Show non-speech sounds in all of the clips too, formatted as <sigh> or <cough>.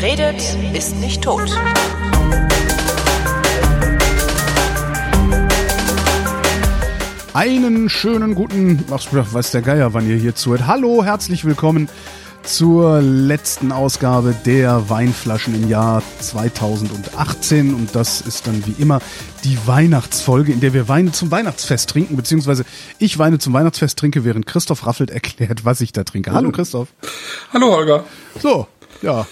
Wer redet, ist nicht tot. Einen schönen guten, ach, weiß der Geier, wann ihr hier zuhört. Hallo, herzlich willkommen zur letzten Ausgabe der Weinflaschen im Jahr 2018. Und das ist dann wie immer die Weihnachtsfolge, in der wir Weine zum Weihnachtsfest trinken, beziehungsweise ich Weine zum Weihnachtsfest trinke, während Christoph Raffelt erklärt, was ich da trinke. Hallo Christoph. Hallo Holger. So, ja.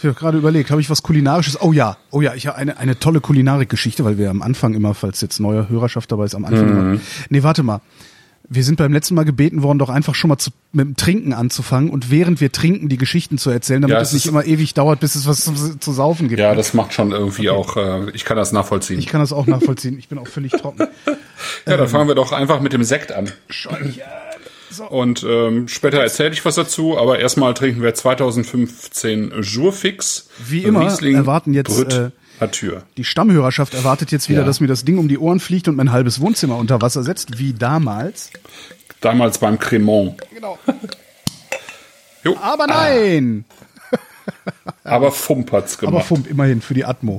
Ich habe gerade überlegt, habe ich was Kulinarisches? Oh ja, oh ja, ich habe eine, eine tolle Kulinarik-Geschichte, weil wir am Anfang immer, falls jetzt neue Hörerschaft dabei ist, am Anfang immer. Nee, warte mal. Wir sind beim letzten Mal gebeten worden, doch einfach schon mal zu, mit dem Trinken anzufangen und während wir trinken, die Geschichten zu erzählen, damit Ja, es es nicht immer ewig dauert, bis es was zu, zu saufen gibt. Ja, das macht schon irgendwie auch, äh, ich kann das nachvollziehen. Ich kann das auch nachvollziehen. Ich bin auch völlig trocken. <laughs> ja, dann fangen wir doch einfach mit dem Sekt an. So. Und ähm, später erzähle ich was dazu, aber erstmal trinken wir 2015 Jourfix. Wie immer Riesling erwarten jetzt, Brüt äh, Natur. Die Stammhörerschaft erwartet jetzt wieder, Ja. dass mir das Ding um die Ohren fliegt und mein halbes Wohnzimmer unter Wasser setzt, wie damals. Damals beim Cremant. Genau. <laughs> Jo, Aber nein! aber Fump hat's Aber gemacht. Fump, immerhin für die Atmo.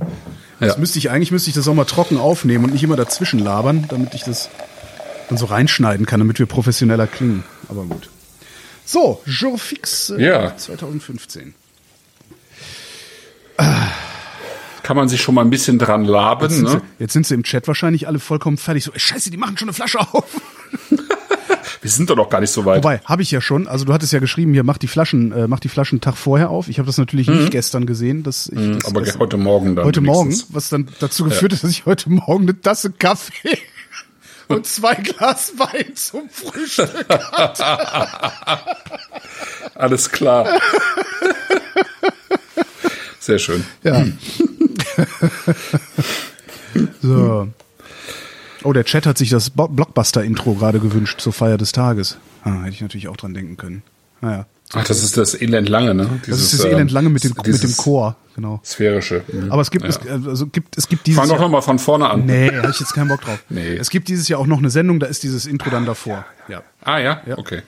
Das Ja. müsste ich, eigentlich müsste ich das auch mal trocken aufnehmen und nicht immer dazwischen labern, damit ich das dann so reinschneiden kann, damit wir professioneller klingen. Aber gut. So, Jour Fix äh, Ja. 2015. Kann man sich schon mal ein bisschen dran laben, Jetzt sind, ne? sie, jetzt sind sie im Chat wahrscheinlich alle vollkommen fertig. So, ey, scheiße, die machen schon eine Flasche auf. <laughs> Wir sind doch noch gar nicht so weit. Wobei, habe ich ja schon. Also du hattest ja geschrieben, hier mach die Flaschen, äh, mach die Flaschen einen Tag vorher auf. Ich habe das natürlich nicht gestern gesehen, dass ich das Mhm. aber gestern- heute Morgen dann. heute Morgen, wenigstens. was dann dazu geführt hat, dass ich heute Morgen eine Tasse Kaffee und zwei Glas Wein zum Frühstück. <laughs> Alles klar. Sehr schön. Ja. so. Oh, der Chat hat sich das Blockbuster-Intro gerade gewünscht zur Feier des Tages. Ah, hätte ich natürlich auch dran denken können. Naja. Ach, das ist das Elend lange, ne? Das Dieses, ist das ähm, Elend lange mit dem, mit dem Chor, genau. Sphärische. Mhm. Aber es gibt, Ja. es, also gibt, es gibt dieses Fang doch Jahr, noch mal von vorne an. Nee, habe ich jetzt keinen Bock drauf. <laughs> Nee. Es gibt dieses Jahr auch noch eine Sendung, da ist dieses Intro dann davor. Ja. Ah ja? Ja. okay.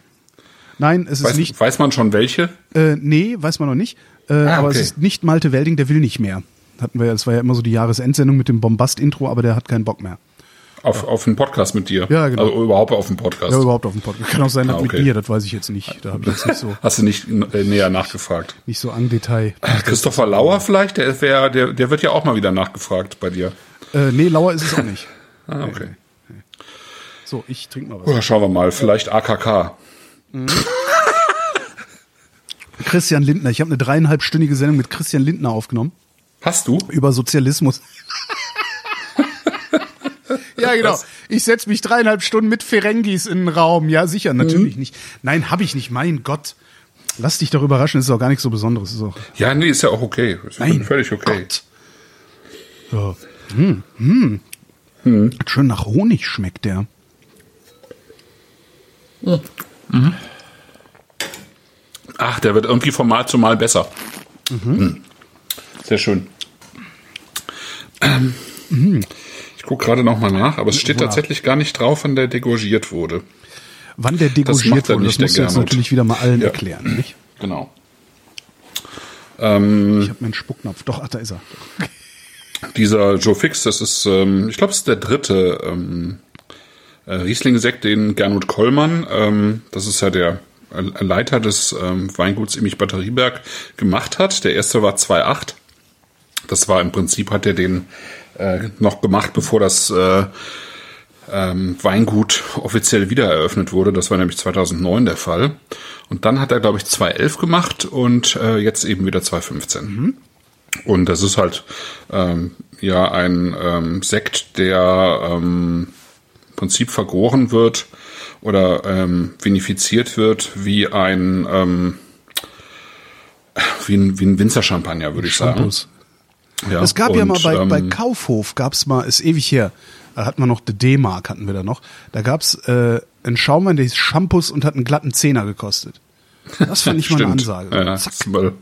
Nein, es ist Weiß, nicht. weiß man schon welche? Äh, nee, weiß man noch nicht. Äh, Ah, aber okay. es ist nicht Malte Welding, der will nicht mehr. Hatten wir ja, das war ja immer so die Jahresendsendung mit dem Bombast-Intro, aber der hat keinen Bock mehr. Auf, auf einen Podcast mit dir? Ja, genau. Also überhaupt auf einen Podcast? Ja, überhaupt auf dem Podcast. Kann auch sein, dass Ah, okay. mit dir, das weiß ich jetzt nicht. Da habe ich jetzt nicht so, <laughs> Hast du nicht äh, näher nachgefragt? nicht so an Detail. Christopher Lauer vielleicht? Der, wär, der, der wird ja auch mal wieder nachgefragt bei dir. Äh, nee, Lauer ist es auch nicht. <laughs> Ah, okay. So, ich trinke mal was. Oder schauen wir mal, vielleicht AKK. <laughs> Christian Lindner. Ich habe eine dreieinhalbstündige Sendung mit Christian Lindner aufgenommen. Hast du? über Sozialismus. Ja, genau. Ich setze mich dreieinhalb Stunden mit Ferengis in den Raum. Ja, sicher, Mhm. natürlich nicht. Nein, habe ich nicht. Mein Gott. Lass dich doch überraschen, das ist auch gar nichts so Besonderes. Ist auch Ja, nee, ist ja auch okay. Ist Nein, völlig okay. Gott. So. Hm, hm. Hm. Schön nach Honig schmeckt der. Ach, der wird irgendwie von Mal zu Mal besser. Mhm. Sehr schön. Ähm, Ich gucke gerade noch mal nach, aber es steht Voilà. tatsächlich gar nicht drauf, wann der degorgiert wurde. Wann der degorgiert er wurde, das nicht, der musst du jetzt natürlich wieder mal allen Ja. erklären. Nicht? <laughs> Genau. Ähm, Ich habe meinen Spucknapf. Doch, ach, da ist er. <laughs> dieser Joe Fix, das ist, ähm, ich glaube, es ist der dritte ähm, äh, Riesling-Sekt, den Gernot Kollmann, ähm, das ist ja der äh, Leiter des ähm, Weinguts Immich Batterieberg, gemacht hat. Der erste war 2.8. Das war im Prinzip, hat er den äh, noch gemacht, bevor das äh, ähm, Weingut offiziell wieder eröffnet wurde. Das war nämlich 2009 der Fall. Und dann hat er, glaube ich, 2.11 gemacht und äh, jetzt eben wieder 2.15. Und das ist halt ähm, ja ein ähm, Sekt, der ähm, im Prinzip vergoren wird oder ähm, vinifiziert wird wie ein ähm, wie ein, wie ein Winzer-Champagner, würde ich sagen. Ja, Es gab ja und, mal bei, ähm, bei Kaufhof, gab's mal, ist ewig her, da hatten wir noch die D-Mark, hatten wir da noch. Da gab's äh, einen Schaumwein, der hieß Shampoos und hat einen glatten Zehner gekostet. Das fand ich <laughs> mal eine. Ansage. Ja, Zack, mal-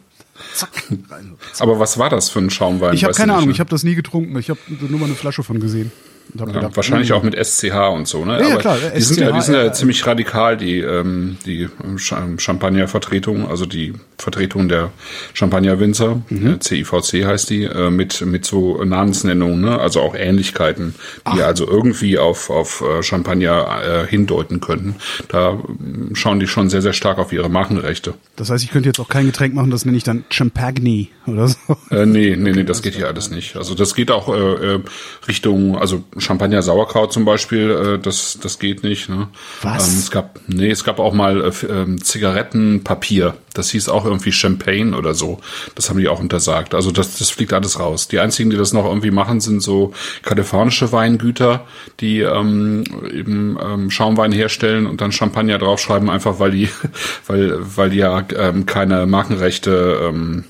zack, rein. Aber was war das für ein Schaumwein? Ich habe keine nicht, Ahnung, ne? ich habe das nie getrunken. Ich habe nur mal eine Flasche von gesehen. Ja, gedacht, wahrscheinlich hm, auch mit SCH und so, ne? Ja, ja, Aber klar, die sind ja, die sind ja SCH, äh, ziemlich radikal, die, ähm, die ähm, Sch- Champagner-Vertretung, also die Vertretung der Champagner-Winzer, Mhm. äh, CIVC heißt die, äh, mit, mit so Namensnennungen, ne? Also auch Ähnlichkeiten, die also irgendwie auf, auf äh, Champagner äh, hindeuten könnten. Da ähm, schauen die schon sehr, sehr stark auf ihre Markenrechte. Das heißt, ich könnte jetzt auch kein Getränk machen, das nenne ich dann Champagne oder so. Äh, nee, nee, nee, das geht hier alles nicht. Also das geht auch äh, äh, Richtung, also Champagner Sauerkraut zum Beispiel, äh, das das geht nicht. Ne? Was? Ähm, es gab, nee, es gab auch mal äh, ähm, Zigarettenpapier. Das hieß auch irgendwie Champagne oder so. Das haben die auch untersagt. Also das das fliegt alles raus. Die einzigen, die das noch irgendwie machen, sind so kalifornische Weingüter, die ähm, eben ähm, Schaumwein herstellen und dann Champagner draufschreiben, einfach weil die, <laughs> weil weil die ja ähm, keine Markenrechte ähm,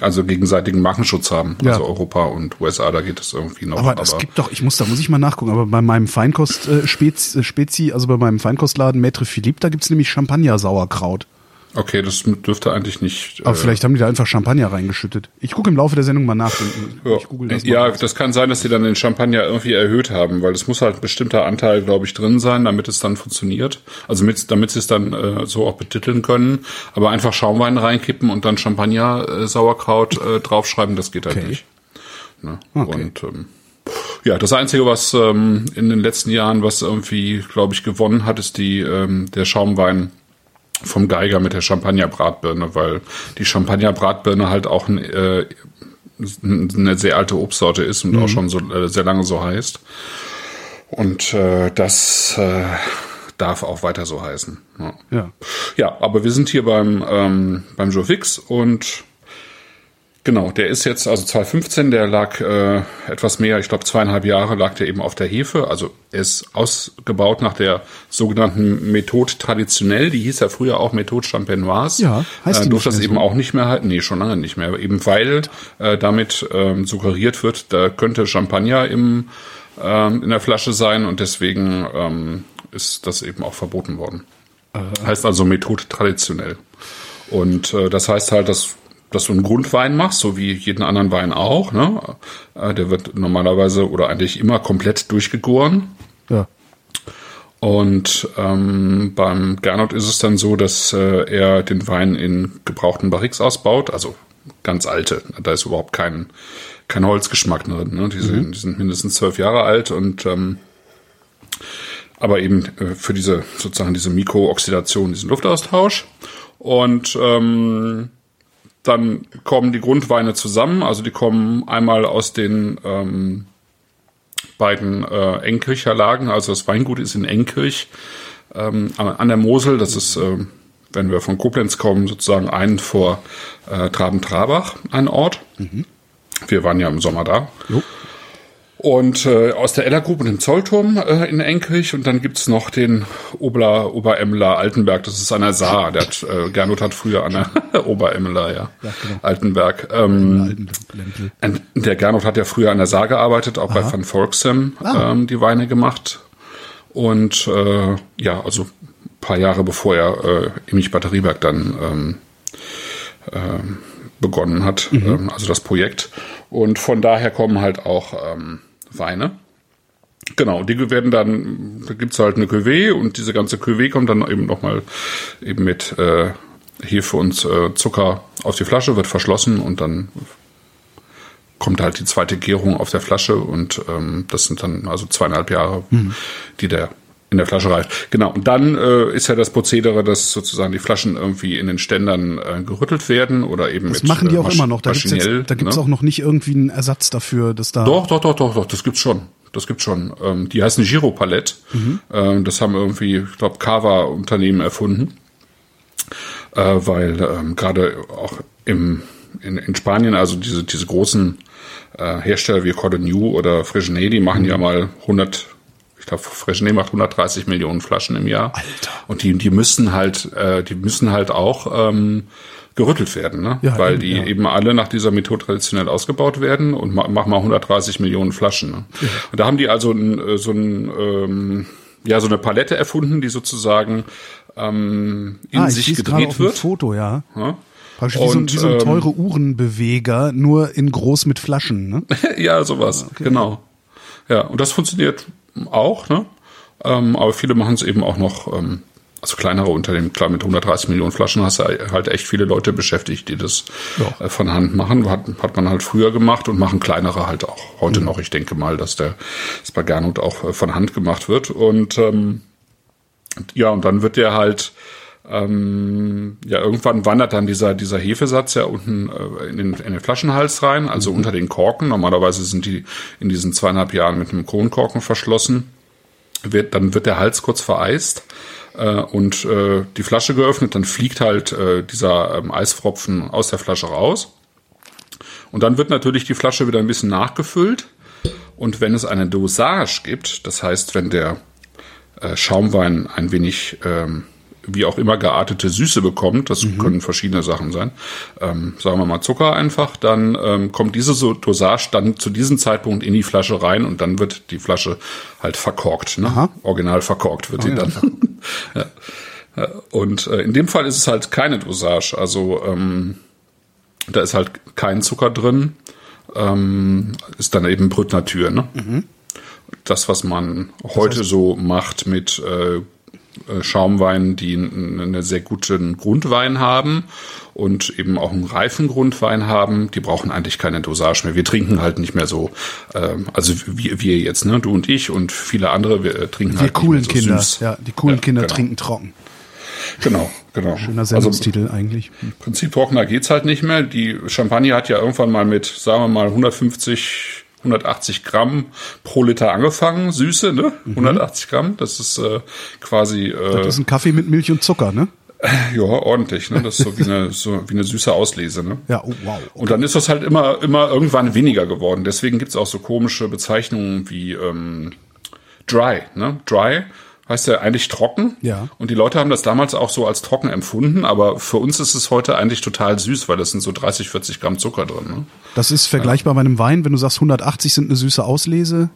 also gegenseitigen Markenschutz haben. Ja. Also Europa und USA, da geht es irgendwie noch. Aber das gibt doch, ich muss, da muss ich mal nachgucken, aber bei meinem Feinkost äh, Spezi, äh, Spezi, also bei meinem Feinkostladen Maître Philippe, da gibt's nämlich Champagner-Sauerkraut. Okay, das dürfte eigentlich nicht. Aber äh, vielleicht haben die da einfach Champagner reingeschüttet. Ich gucke im Laufe der Sendung mal nach. Ja, das mal. ja das kann sein, dass sie dann den Champagner irgendwie erhöht haben, weil es muss halt ein bestimmter Anteil, glaube ich, drin sein, damit es dann funktioniert. Also mit, damit sie es dann äh, so auch betiteln können. Aber einfach Schaumwein reinkippen und dann Champagner äh, Sauerkraut äh, draufschreiben, das geht halt Okay. nicht. Ne? Okay. Und ähm, ja, das Einzige, was ähm, in den letzten Jahren, was irgendwie, glaube ich, gewonnen hat, ist die ähm, der Schaumwein vom Geiger mit der Champagner-Bratbirne, weil die Champagner-Bratbirne halt auch ein, äh, eine sehr alte Obstsorte ist und auch schon so äh, sehr lange so heißt. Und äh, das äh, darf auch weiter so heißen. Ja. Ja. Ja, aber wir sind hier beim, ähm, beim Joe Fix und genau, der ist jetzt, also 2015, der lag äh, etwas mehr, ich glaube zweieinhalb Jahre lag der eben auf der Hefe. Also er ist ausgebaut nach der sogenannten Methode traditionell, die hieß ja früher auch Methode Champenoise. Ja, heißt die äh, durfte das mehr eben so? auch nicht mehr halten, nee, schon lange nicht mehr, eben weil äh, damit ähm, suggeriert wird, da könnte Champagner im, ähm, in der Flasche sein und deswegen ähm, ist das eben auch verboten worden. Heißt also Methode traditionell. Und äh, das heißt halt, dass, dass du einen Grundwein machst, so wie jeden anderen Wein auch. Ne? Äh, der wird normalerweise oder eigentlich immer komplett durchgegoren. Ja. Und ähm, beim Gernot ist es dann so, dass äh, er den Wein in gebrauchten Barriques ausbaut, also ganz alte. Da ist überhaupt kein, kein Holzgeschmack drin. Ne? Die, sind, die sind mindestens zwölf Jahre alt und ähm, aber eben äh, für diese sozusagen diese Mikrooxidation, diesen Luftaustausch. Und ähm, dann kommen die Grundweine zusammen, also die kommen einmal aus den ähm, beiden äh, Enkircher Lagen, also das Weingut ist in Enkirch ähm, an der Mosel, das ist, äh, wenn wir von Koblenz kommen, sozusagen einen vor äh, Traben-Trabach, ein Ort. Wir waren ja im Sommer da. Jo. Und äh, aus der Ellergrube den Zollturm äh, in Enkirch und dann gibt's noch den Ober, Oberemler Altenberg, das ist an der Saar. Der hat, äh, Gernot hat früher an der <laughs> Oberemler, ja. Ja, genau. Altenberg. Ähm, und der Gernot hat ja früher an der Saar gearbeitet, auch bei Van Volksem Ah. ähm, die Weine gemacht. Und äh, ja, also ein paar Jahre bevor er äh, Emich Batterieberg dann ähm, ähm, begonnen hat, ähm, also das Projekt. Und von daher kommen halt auch ähm, Weine. Genau, die werden dann, da gibt's halt eine Cuvée und diese ganze Cuvée kommt dann eben nochmal eben mit äh, Hefe und äh, Zucker auf die Flasche, wird verschlossen und dann kommt halt die zweite Gärung auf der Flasche und ähm, das sind dann also zweieinhalb Jahre, die der in der Flasche reift. Genau, und dann äh, ist ja das Prozedere, dass sozusagen die Flaschen irgendwie in den Ständern äh, gerüttelt werden oder eben Das mit machen die äh, auch immer noch. Da gibt's, maschinell, jetzt, da gibt's ne? auch noch nicht irgendwie einen Ersatz dafür, dass da. Doch, doch, doch, doch, doch, das gibt's schon. Das gibt's schon. Ähm, die heißen Giro Palette. Ähm, das haben irgendwie, ich glaube, Cava-Unternehmen erfunden. Äh, weil ähm, gerade auch im, in, in Spanien, also diese, diese großen äh, Hersteller wie Cordon oder Freixenet, die machen ja mal 100, ich glaube, Freixenet macht 130 Millionen Flaschen im Jahr. Alter. Und die, die müssen halt, äh, die müssen halt auch ähm, gerüttelt werden, ne? Ja, weil eben, die ja. eben alle nach dieser Methode traditionell ausgebaut werden und ma machen mal 130 Millionen Flaschen. Ne? Und da haben die also ein, äh, so ein ähm, ja so eine Palette erfunden, die sozusagen ähm, in ah, ich sich gedreht wird. Foto, ja. Ja? Praktisch wie, so, ein- wie so ein ähm, teure Uhrenbeweger, nur in groß mit Flaschen, ne? <laughs> ja, sowas, genau. Ja, und das funktioniert auch, ne? Ähm, aber viele machen es eben auch noch, ähm, also kleinere Unternehmen, klar, mit 130 Millionen Flaschen hast du halt echt viele Leute beschäftigt, die das Ja. äh, von Hand machen. Hat, hat man halt früher gemacht und machen kleinere halt auch heute noch. Ich denke mal, dass der Gernot auch äh, von Hand gemacht wird. Und ähm, ja, und dann wird der halt ähm, ja, irgendwann wandert dann dieser, dieser Hefesatz ja unten äh, in, den, in den Flaschenhals rein, also unter den Korken. Normalerweise sind die in diesen zweieinhalb Jahren mit einem Kronkorken verschlossen. Wird, dann wird der Hals kurz vereist äh, und äh, die Flasche geöffnet, dann fliegt halt äh, dieser ähm, Eisfropfen aus der Flasche raus. Und dann wird natürlich die Flasche wieder ein bisschen nachgefüllt. Und wenn es eine Dosage gibt, das heißt, wenn der äh, Schaumwein ein wenig ähm, wie auch immer geartete Süße bekommt, das können verschiedene Sachen sein, ähm, sagen wir mal Zucker einfach, dann ähm, kommt diese so Dosage dann zu diesem Zeitpunkt in die Flasche rein und dann wird die Flasche halt verkorkt, ne? Aha. original verkorkt wird die ja. dann. <laughs> ja. Ja, Und äh, in dem Fall ist es halt keine Dosage, also ähm, da ist halt kein Zucker drin, ähm, ist dann eben Brüt Natur, ne? Das, was man heute so macht mit äh, äh, Schaumweinen, die einen sehr guten Grundwein haben und eben auch einen reifen Grundwein haben, die brauchen eigentlich keine Dosage mehr. Wir trinken halt nicht mehr so, ähm, also wir, wir jetzt, ne, du und ich und viele andere, wir äh, trinken Die halt coolen nicht mehr so Kinder, süß. ja, die coolen Ja, Kinder genau. trinken trocken. Genau, genau. Schöner also Sendungstitel eigentlich. Hm. Prinzip trockener geht's halt nicht mehr. Die Champagner hat ja irgendwann mal mit, sagen wir mal, 150, 180 Gramm pro Liter angefangen, Süße, ne? 180 Gramm, das ist äh, quasi äh, Das ist ein Kaffee mit Milch und Zucker, ne? <laughs> ja ordentlich, ne? Das ist so wie eine <laughs> so wie eine süße Auslese, ne? Ja, oh, wow. Und dann ist das halt immer, immer irgendwann weniger geworden. Deswegen gibt's auch so komische Bezeichnungen wie ähm, Dry. Ne? Dry heißt ja eigentlich trocken. Ja. Und die Leute haben das damals auch so als trocken empfunden, aber für uns ist es heute eigentlich total süß, weil das sind so 30, 40 Gramm Zucker drin. Ne? Das ist vergleichbar bei einem Wein, wenn du sagst 180 sind eine süße Auslese,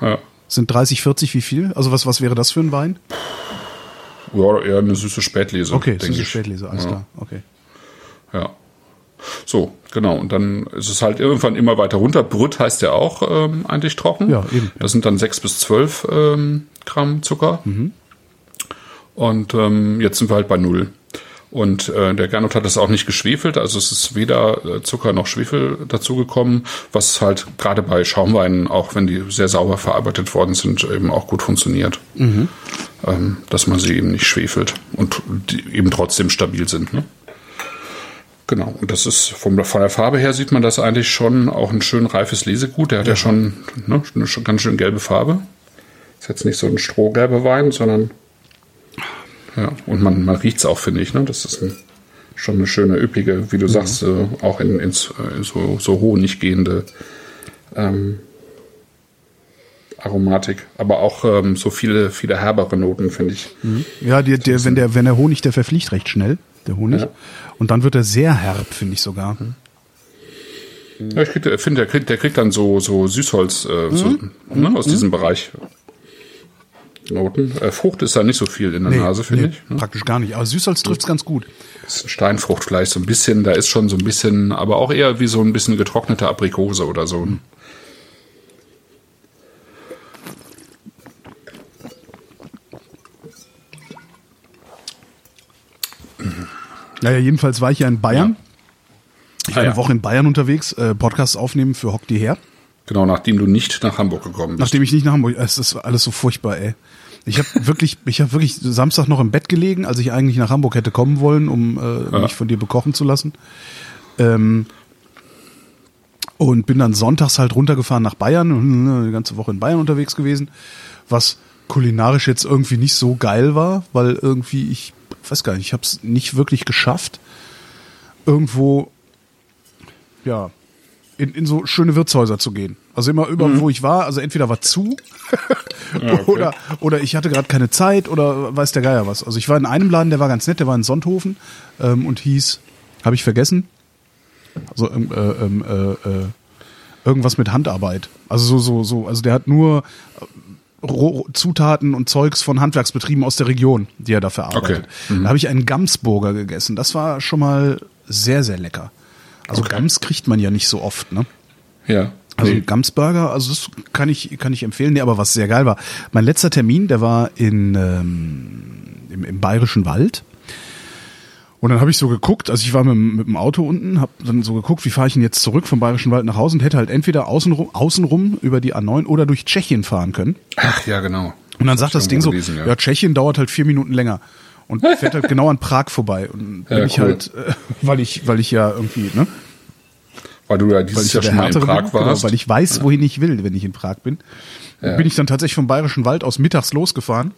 Ja. sind 30, 40 wie viel? Also was, was wäre das für ein Wein? ja, eher eine süße Spätlese. Okay, süße ich. Spätlese, alles ja. klar. Okay. Ja. So, genau. Und dann ist es halt irgendwann immer weiter runter. Brüt heißt ja auch ähm, eigentlich trocken. Ja, eben. Das sind dann sechs bis zwölf ähm, Gramm Zucker. Mhm. Und ähm, jetzt sind wir halt bei null. Und äh, der Gernot hat das auch nicht geschwefelt, also es ist weder äh, Zucker noch Schwefel dazugekommen, was halt gerade bei Schaumweinen, auch wenn die sehr sauber verarbeitet worden sind, eben auch gut funktioniert. Mhm. Ähm, dass man sie eben nicht schwefelt und die eben trotzdem stabil sind. Ne? Genau, und das ist vom, von der Farbe her sieht man das eigentlich schon auch ein schön reifes Lesegut. Der hat ja, schon ne, eine schon ganz schön gelbe Farbe. Ist jetzt nicht so ein strohgelber Wein, sondern ja, und man, man riecht es auch, finde ich. Ne? Das ist ein, schon eine schöne, üppige, wie du sagst, äh, auch in, ins äh, so, so Honig gehende ähm, Aromatik. Aber auch ähm, so viele, viele herbere Noten, finde ich. Ja, der, der, wenn der, wenn der Honig, der verfliegt recht schnell, der Honig. Ja. Und dann wird er sehr herb, finde ich sogar. Ja, ich finde, der kriegt, der kriegt dann so, so Süßholz äh, so, ne, aus diesem Bereich. Noten. Äh, Frucht ist da nicht so viel in der Nase, finde nee, ich. Ne? praktisch gar nicht. Aber Süßholz trifft's ganz gut. Steinfrucht vielleicht so ein bisschen, da ist schon so ein bisschen, aber auch eher wie so ein bisschen getrocknete Aprikose oder so. Naja, jedenfalls war ich ja in Bayern. Ich war Ah, ja. eine Woche in Bayern unterwegs, äh, Podcast aufnehmen für Hock die her. Genau, nachdem du nicht nach Hamburg gekommen bist. Nachdem ich nicht nach Hamburg, es ist alles so furchtbar, ey. Ich habe <laughs> wirklich, ich habe wirklich Samstag noch im Bett gelegen, als ich eigentlich nach Hamburg hätte kommen wollen, um äh, mich von dir bekochen zu lassen. Ähm, und bin dann sonntags halt runtergefahren nach Bayern <laughs> die ganze Woche in Bayern unterwegs gewesen, was kulinarisch jetzt irgendwie nicht so geil war, weil irgendwie ich weiß gar nicht, ich habe es nicht wirklich geschafft, irgendwo ja in, in so schöne Wirtshäuser zu gehen. Also immer überall, wo ich war, also entweder war zu <laughs> <laughs> okay. oder, oder ich hatte gerade keine Zeit oder weiß der Geier was. Also ich war in einem Laden, der war ganz nett, der war in Sonthofen ähm, und hieß, habe ich vergessen, also ähm, äh, ähm, äh, äh, irgendwas mit Handarbeit. Also so, so, so, also der hat nur Roh Zutaten und Zeugs von Handwerksbetrieben aus der Region, die er da verarbeitet. Okay. Da habe ich einen Gamsburger gegessen. Das war schon mal sehr, sehr lecker. Also Okay. Gams kriegt man ja nicht so oft, ne? Ja. Also nee. Gamsburger, also das kann ich, kann ich empfehlen. Nee, aber was sehr geil war, mein letzter Termin, der war in, ähm, im, im Bayerischen Wald. Und dann habe ich so geguckt, also ich war mit, mit dem Auto unten, habe dann so geguckt, wie fahre ich denn jetzt zurück vom Bayerischen Wald nach Hause und hätte halt entweder außenrum, außenrum über die A9 oder durch Tschechien fahren können. Ach ja, genau. Und dann sagt das Ding so, gelesen, ja. ja. Tschechien dauert halt vier Minuten länger und <laughs> fährt halt genau an Prag vorbei. Und ja, ich cool. halt, äh, weil ich, weil ich ja irgendwie, ne? Weil du ja dieses Jahr schon mal in Prag bin, genau, warst. Genau, weil ich weiß, wohin ich will, wenn ich in Prag bin. Ja. Bin ich dann tatsächlich vom Bayerischen Wald aus mittags losgefahren.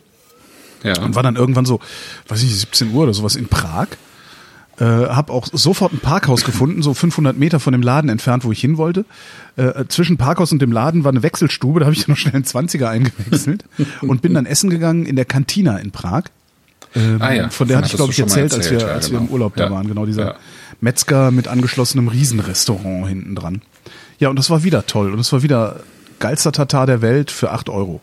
Ja. Und war dann irgendwann so, weiß ich, 17 Uhr oder sowas in Prag. Äh, habe auch sofort ein Parkhaus gefunden, so 500 Meter von dem Laden entfernt, wo ich hin wollte. Äh, zwischen Parkhaus und dem Laden war eine Wechselstube, da habe ich noch schnell einen 20er eingewechselt <laughs> und bin dann essen gegangen in der Kantina in Prag. Ähm, ah ja, von der hatte ich, glaube ich, erzählt, erzählt, als wir, ja, als genau. wir im Urlaub da waren. Genau, dieser ja. Metzger mit angeschlossenem Riesenrestaurant hinten dran. Ja, und das war wieder toll. Und das war wieder geilster Tatar der Welt für acht Euro.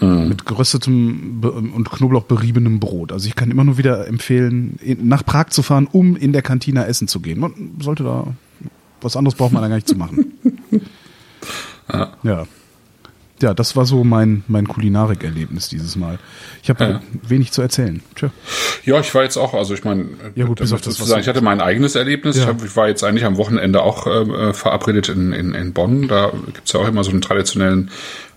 Mhm. Mit geröstetem und Knoblauch beriebenem Brot. Also ich kann immer nur wieder empfehlen, nach Prag zu fahren, um in der Kantina essen zu gehen. Man sollte da, was anderes braucht man da gar nicht zu machen. <laughs> ja. ja ja, das war so mein, mein Kulinarikerlebnis dieses Mal. Ich habe ja. wenig zu erzählen. Tja. Ja, ich war jetzt auch, also ich meine, ja, gut, bis auf das, was sagen, ich hatte mein eigenes Erlebnis. Ja. Ich, hab, ich war jetzt eigentlich am Wochenende auch äh, verabredet in, in, in Bonn. Da gibt's ja auch immer so einen traditionellen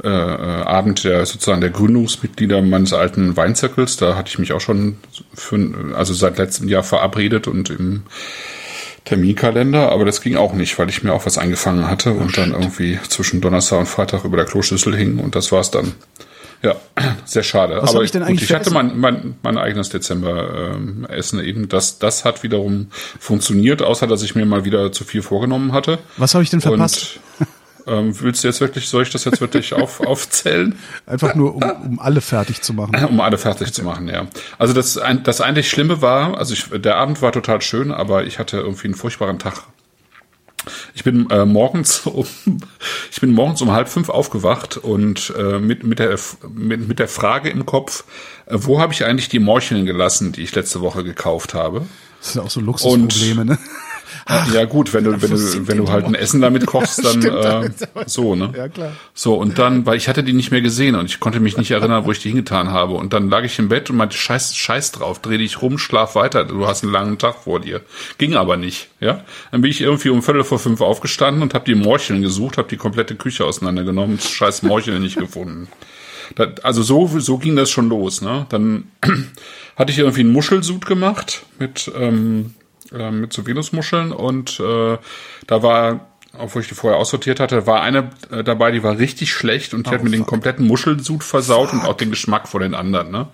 äh, äh, Abend der sozusagen der Gründungsmitglieder meines alten Weinzirkels. Da hatte ich mich auch schon für, also seit letztem Jahr verabredet und im Terminkalender, aber das ging auch nicht, weil ich mir auch was eingefangen hatte oh, und dann irgendwie zwischen Donnerstag und Freitag über der Kloschüssel hing und das war's dann. Ja, <clears throat> sehr schade. Was aber ich, denn eigentlich gut, ich hatte mein, mein, mein eigenes Dezember-Essen ähm, eben. Das, das hat wiederum funktioniert, außer dass ich mir mal wieder zu viel vorgenommen hatte. Was habe ich denn verpasst? Und <laughs> ähm, willst du jetzt wirklich, soll ich das jetzt wirklich <laughs> auf, aufzählen? Einfach nur, um, um alle fertig zu machen. <laughs> Um alle fertig zu machen, ja. Also das, das eigentlich Schlimme war, also ich, der Abend war total schön, aber ich hatte irgendwie einen furchtbaren Tag. Ich bin äh, morgens <laughs> um ich bin morgens um halb fünf aufgewacht und äh, mit mit der mit, mit der Frage im Kopf, äh, wo habe ich eigentlich die Morcheln gelassen, die ich letzte Woche gekauft habe? Das sind auch so Luxusprobleme, und, ne? Ach, ja gut, wenn du wenn du wenn du halt ein Essen damit kochst, <laughs> dann äh, so ne. Ja klar. So und dann, weil ich hatte die nicht mehr gesehen und ich konnte mich nicht erinnern, wo ich die hingetan habe und dann lag ich im Bett und meinte Scheiß Scheiß drauf, dreh dich rum, schlaf weiter, du hast einen langen Tag vor dir. Ging aber nicht, ja. Dann bin ich irgendwie um Viertel vor fünf aufgestanden und habe die Morcheln gesucht, habe die komplette Küche auseinandergenommen, Scheiß Morcheln nicht gefunden. Das, also so so ging das schon los, ne? Dann <clears throat> hatte ich irgendwie einen Muschelsud gemacht mit ähm, äh, mit so Venusmuscheln und äh, da war obwohl ich die vorher aussortiert hatte, war eine äh, dabei, die war richtig schlecht und die oh, hat mir den kompletten Muschelsud versaut fuck. und auch den Geschmack von den anderen. Ne?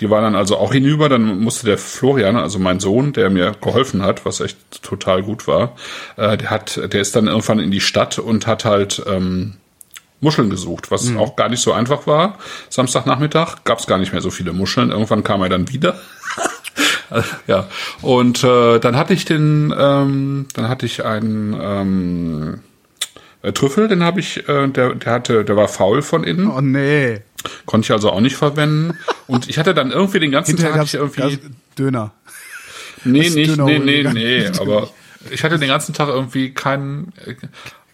Die war dann also auch hinüber, dann musste der Florian, also mein Sohn, der mir geholfen hat, was echt total gut war, äh, der hat, der ist dann irgendwann in die Stadt und hat halt ähm, Muscheln gesucht, was mhm. auch gar nicht so einfach war. Samstagnachmittag gab es gar nicht mehr so viele Muscheln. Irgendwann kam er dann wieder. <laughs> <laughs> ja. Und äh, dann hatte ich den, ähm, dann hatte ich einen ähm, äh, Trüffel, den habe ich, äh, der, der hatte, der war faul von innen. Oh nee. Konnte ich also auch nicht verwenden. Und ich hatte dann irgendwie den ganzen Tag ich irgendwie. Döner. Nee, nicht, Döner nee, nee, nee, aber ich hatte den ganzen Tag irgendwie keinen.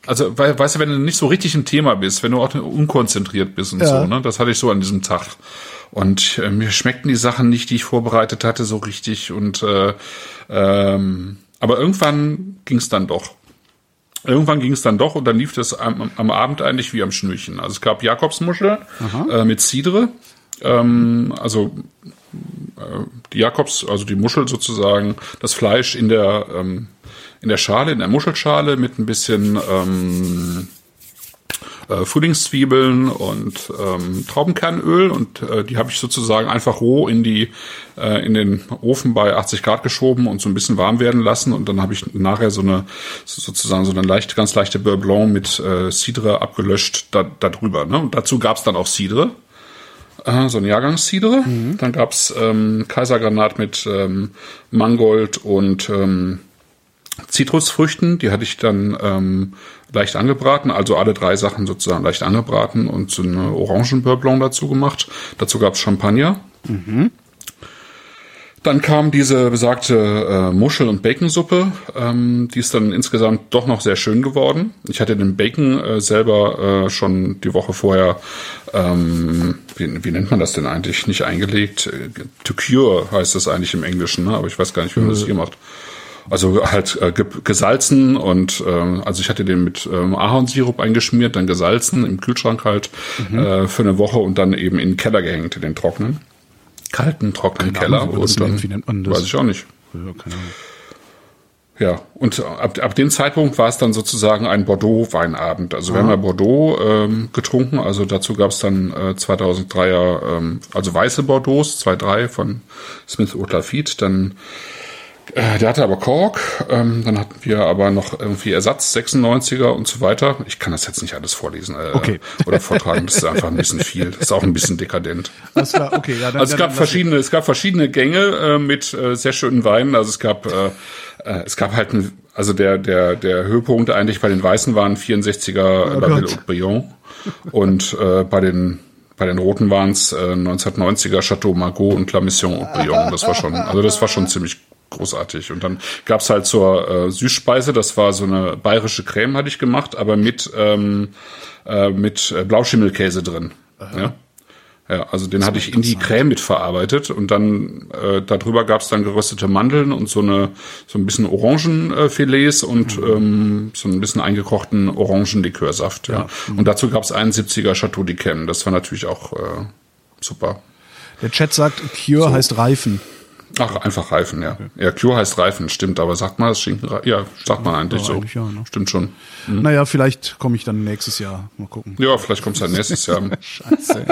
Also, weil, weißt du, wenn du nicht so richtig im Thema bist, wenn du auch unkonzentriert bist und ja. so, ne? Das hatte ich so an diesem Tag. Und äh, mir schmeckten die Sachen nicht, die ich vorbereitet hatte, so richtig. Und äh, ähm, aber irgendwann ging es dann doch. Irgendwann ging es dann doch und dann lief das am, am, Abend eigentlich wie am Schnürchen. Also es gab Jakobsmuschel äh, mit Cidre. Ähm, also äh, die Jakobs, also die Muschel sozusagen, das Fleisch in der ähm, in der Schale, in der Muschelschale mit ein bisschen ähm, äh, Frühlingszwiebeln und ähm, Traubenkernöl und äh, die habe ich sozusagen einfach roh in die äh, in den Ofen bei 80 Grad geschoben und so ein bisschen warm werden lassen und dann habe ich nachher so eine sozusagen so eine leicht ganz leichte Beurre Blanc mit äh, Cidre abgelöscht da, da drüber. Ne? Und dazu gab es dann auch Cidre äh, so ein Jahrgangscidre. Mhm. Dann gab's ähm, Kaisergranat mit ähm, Mangold und ähm, Zitrusfrüchten, die hatte ich dann ähm, leicht angebraten, also alle drei Sachen sozusagen leicht angebraten und so eine Orangenbeurre dazu gemacht. Dazu gab es Champagner. Mhm. Dann kam diese besagte äh, Muschel- und Baconsuppe. Ähm, die ist dann insgesamt doch noch sehr schön geworden. Ich hatte den Bacon äh, selber äh, schon die Woche vorher, ähm, wie, wie nennt man das denn eigentlich, nicht eingelegt. Äh, To cure heißt das eigentlich im Englischen, ne? aber ich weiß gar nicht, wie man das hier macht. Also halt äh, ge gesalzen und äh, also ich hatte den mit ähm, Ahornsirup eingeschmiert, dann gesalzen im Kühlschrank halt äh, für eine Woche und dann eben in den Keller gehängt, in den trockenen kalten, trockenen Keine Keller. Ahnung, und dann, nennt. Weiß ich auch nicht. Ja, keine Ahnung. Ja, und ab, ab dem Zeitpunkt war es dann sozusagen ein Bordeaux-Weinabend. Also wir haben ja Bordeaux ähm, getrunken, also dazu gab es dann äh, 2003er, ähm, also weiße Bordeaux, 2-3 von Smith Lafitte, dann äh, der hatte aber Kork, ähm, dann hatten wir aber noch irgendwie Ersatz 96er und so weiter. Ich kann das jetzt nicht alles vorlesen äh, Okay. <laughs> oder vortragen, das ist einfach ein bisschen viel, das ist auch ein bisschen dekadent. Alles klar, okay, ja, dann, Also es gab verschiedene, es gab verschiedene Gänge äh, mit äh, sehr schönen Weinen. Also es gab, äh, äh, es gab halt, ein, also der der der Höhepunkt eigentlich bei den Weißen waren 64er Oh Babel und Briand und äh, bei den bei den Roten waren es äh, 1990er Chateau Margaux und La Mission und Briand. Das war schon, also das war schon ziemlich großartig. Und dann gab's halt zur äh, Süßspeise, das war so eine bayerische Creme, hatte ich gemacht, aber mit ähm, äh, mit äh, Blauschimmelkäse drin. Ja. Ja, also den hatte ich in die Creme mitverarbeitet und dann äh, darüber gab's dann geröstete Mandeln und so eine so ein bisschen Orangenfilets und ähm, so ein bisschen eingekochten Orangenlikörsaft. Ja. Und dazu gab's 71er Chateau d'Yquem. Das war natürlich auch äh, super. Der Chat sagt, Cure heißt Reifen. Ach, einfach Reifen, ja. Ja, Cure heißt Reifen, stimmt, aber sagt man das Schinken? Ja, sagt man eigentlich so. eigentlich ja, ne? Stimmt schon. Naja, vielleicht komme ich dann nächstes Jahr. Mal gucken. Ja, vielleicht kommt's dann nächstes Jahr. <laughs> Scheiße.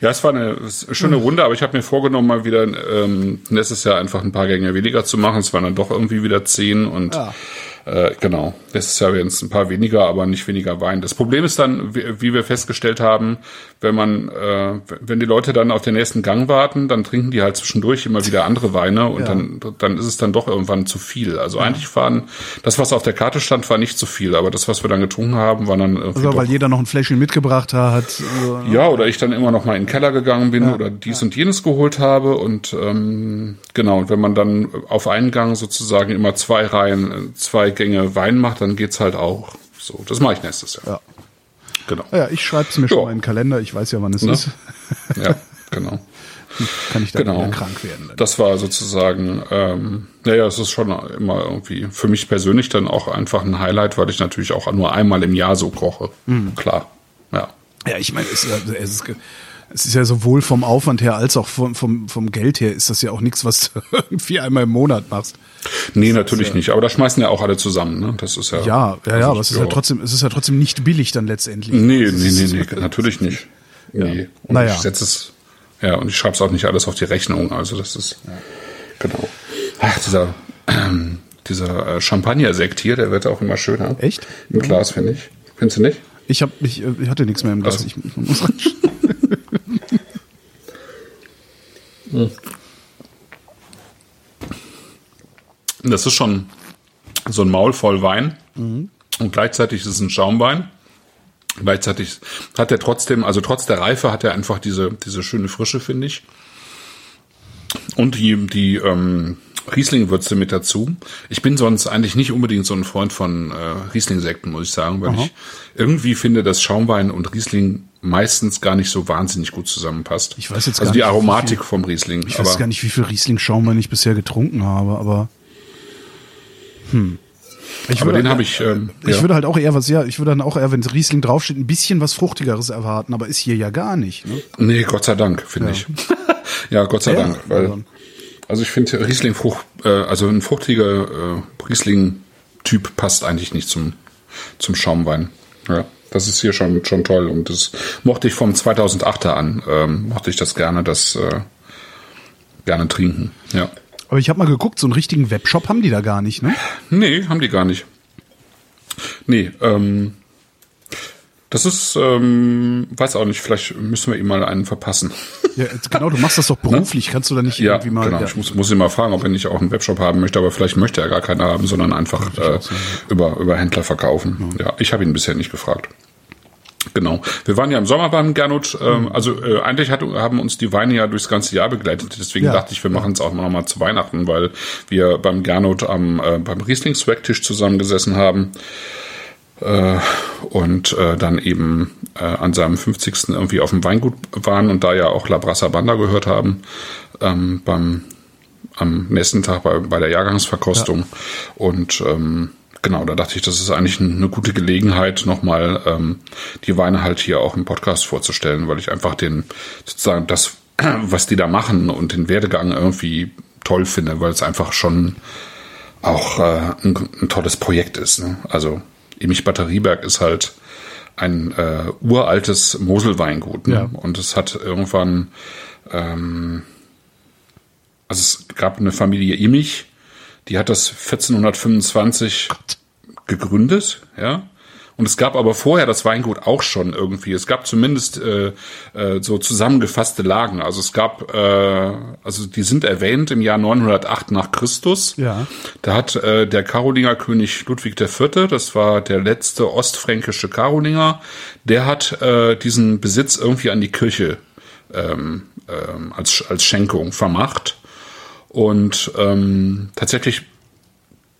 Ja, es war eine schöne Runde, aber ich habe mir vorgenommen, mal wieder ähm, nächstes Jahr einfach ein paar Gänge weniger zu machen. Es waren dann doch irgendwie wieder zehn und Ja. Äh, genau. Nächstes Jahr werden es ein paar weniger, aber nicht weniger Wein. Das Problem ist dann, wie, wie wir festgestellt haben, wenn man, äh, wenn die Leute dann auf den nächsten Gang warten, dann trinken die halt zwischendurch immer wieder andere Weine und Ja. dann, dann ist es dann doch irgendwann zu viel. Also eigentlich waren, das, was auf der Karte stand, war nicht zu viel, aber das, was wir dann getrunken haben, war dann irgendwie Also, weil jeder noch ein Fläschchen mitgebracht hat. So, ja, oder ich dann immer noch mal in den Keller gegangen bin oder dies und jenes geholt habe. Und ähm, genau, und wenn man dann auf einen Gang sozusagen immer zwei Reihen, äh, Gänge Wein macht, dann geht's halt auch. So, das mache ich nächstes Jahr. Ja. Genau. Ja, ich schreibe es mir schon Ja. mal in den Kalender. Ich weiß ja, wann es Ne? ist. Ja, genau. <laughs> Kann ich dann Genau. krank werden. Dann. Das war sozusagen, ähm, naja, es ist schon immer irgendwie für mich persönlich dann auch einfach ein Highlight, weil ich natürlich auch nur einmal im Jahr so koche. Klar. Ja. Ja, ich meine, es, es, ist, es ist ja sowohl vom Aufwand her als auch vom, vom, vom Geld her ist das ja auch nichts, was du <laughs> irgendwie einmal im Monat machst. Nee, natürlich nicht. Aber da schmeißen ja auch alle zusammen, ne? Das ist ja. Ja, ja, ja, also, aber es ist ja trotzdem, es ist ja trotzdem nicht billig dann letztendlich. Nee, Es nee, nee, nee, <laughs> natürlich nicht. Nee. Und Naja. ich setze es, ja, und ich schreibe es auch nicht alles auf die Rechnung. Also das ist, genau. Ach, dieser, ähm, <clears throat> dieser äh, Champagner-Sekt hier, der wird auch immer schöner. Echt? Im Glas, finde ich. Findest du nicht? Ich hab, ich, äh, ich hatte nichts mehr im Glas. Ach so. Ich, ich muss <laughs> Das ist schon so ein Maul voll Wein. Mhm. Und gleichzeitig ist es ein Schaumwein. Gleichzeitig hat er trotzdem, also trotz der Reife hat er einfach diese, diese schöne Frische, finde ich. Und die, die ähm, Riesling-Würze mit dazu. Ich bin sonst eigentlich nicht unbedingt so ein Freund von äh, Riesling-Sekten, muss ich sagen, weil Aha. ich irgendwie finde, dass Schaumwein und Riesling meistens gar nicht so wahnsinnig gut zusammenpasst. Ich weiß jetzt also gar die nicht, wie Aromatik viel- vom Riesling. Ich weiß gar nicht, wie viel Riesling-Schaumwein ich bisher getrunken habe, aber. Hm. Ich aber würde- den habe ich. Ähm, Ich ja. würde halt auch eher was, ja, ich würde dann auch eher, wenn Riesling draufsteht, ein bisschen was Fruchtigeres erwarten, aber ist hier ja gar nicht. Ne? Nee, Gott sei Dank, finde ich. ja, Gott sei Ja, Dank. Weil, also- also ich finde Riesling Frucht, äh, also ein fruchtiger äh, Riesling-Typ passt eigentlich nicht zum, zum Schaumwein. Ja, das ist hier schon, schon toll und das mochte ich vom 2008er an, ähm, mochte ich das gerne, das äh, gerne trinken. Ja. Aber ich habe mal geguckt, so einen richtigen Webshop haben die da gar nicht, ne? Nee, haben die gar nicht. Nee, ähm, das ist, ähm, weiß auch nicht, vielleicht müssen wir ihm mal einen verpassen. Ja, genau, du machst das doch <laughs> beruflich, kannst du da nicht Ja, irgendwie mal. genau. ja. Ich muss, muss ihn mal fragen, ob er nicht auch einen Webshop haben möchte, aber vielleicht möchte er gar keinen haben, sondern einfach äh, über, über Händler verkaufen. Ja, ich habe ihn bisher nicht gefragt. Genau. Wir waren ja im Sommer beim Gernot. Ähm, also äh, eigentlich hat, haben uns die Weine ja durchs ganze Jahr begleitet. Deswegen Ja. dachte ich, wir machen es auch noch mal zu Weihnachten, weil wir beim Gernot am äh, beim riesling Tisch zusammengesessen haben und äh, dann eben äh, an seinem 50. irgendwie auf dem Weingut waren und da ja auch La Brassa Banda gehört haben ähm, beim am nächsten Tag bei, bei der Jahrgangsverkostung. Und ähm, genau, da dachte ich, das ist eigentlich eine gute Gelegenheit, nochmal ähm, die Weine halt hier auch im Podcast vorzustellen, weil ich einfach den, sozusagen das, <clears throat> was die da machen und den Werdegang irgendwie toll finde, weil es einfach schon auch äh, ein, ein tolles Projekt ist. Ne? Also Emich Batterieberg ist halt ein äh, uraltes Moselweingut. Ne? Ja. Und es hat irgendwann ähm, also es gab eine Familie Immich, die hat das 1425 gegründet, ja. Und es gab aber vorher das Weingut auch schon irgendwie. Es gab zumindest äh, äh, so zusammengefasste Lagen. Also es gab, äh, also die sind erwähnt im Jahr 908 nach Christus. Ja. Da hat äh, der Karolinger König Ludwig IV., das war der letzte ostfränkische Karolinger, der hat äh, diesen Besitz irgendwie an die Kirche ähm, ähm, als, als Schenkung vermacht. Und ähm, tatsächlich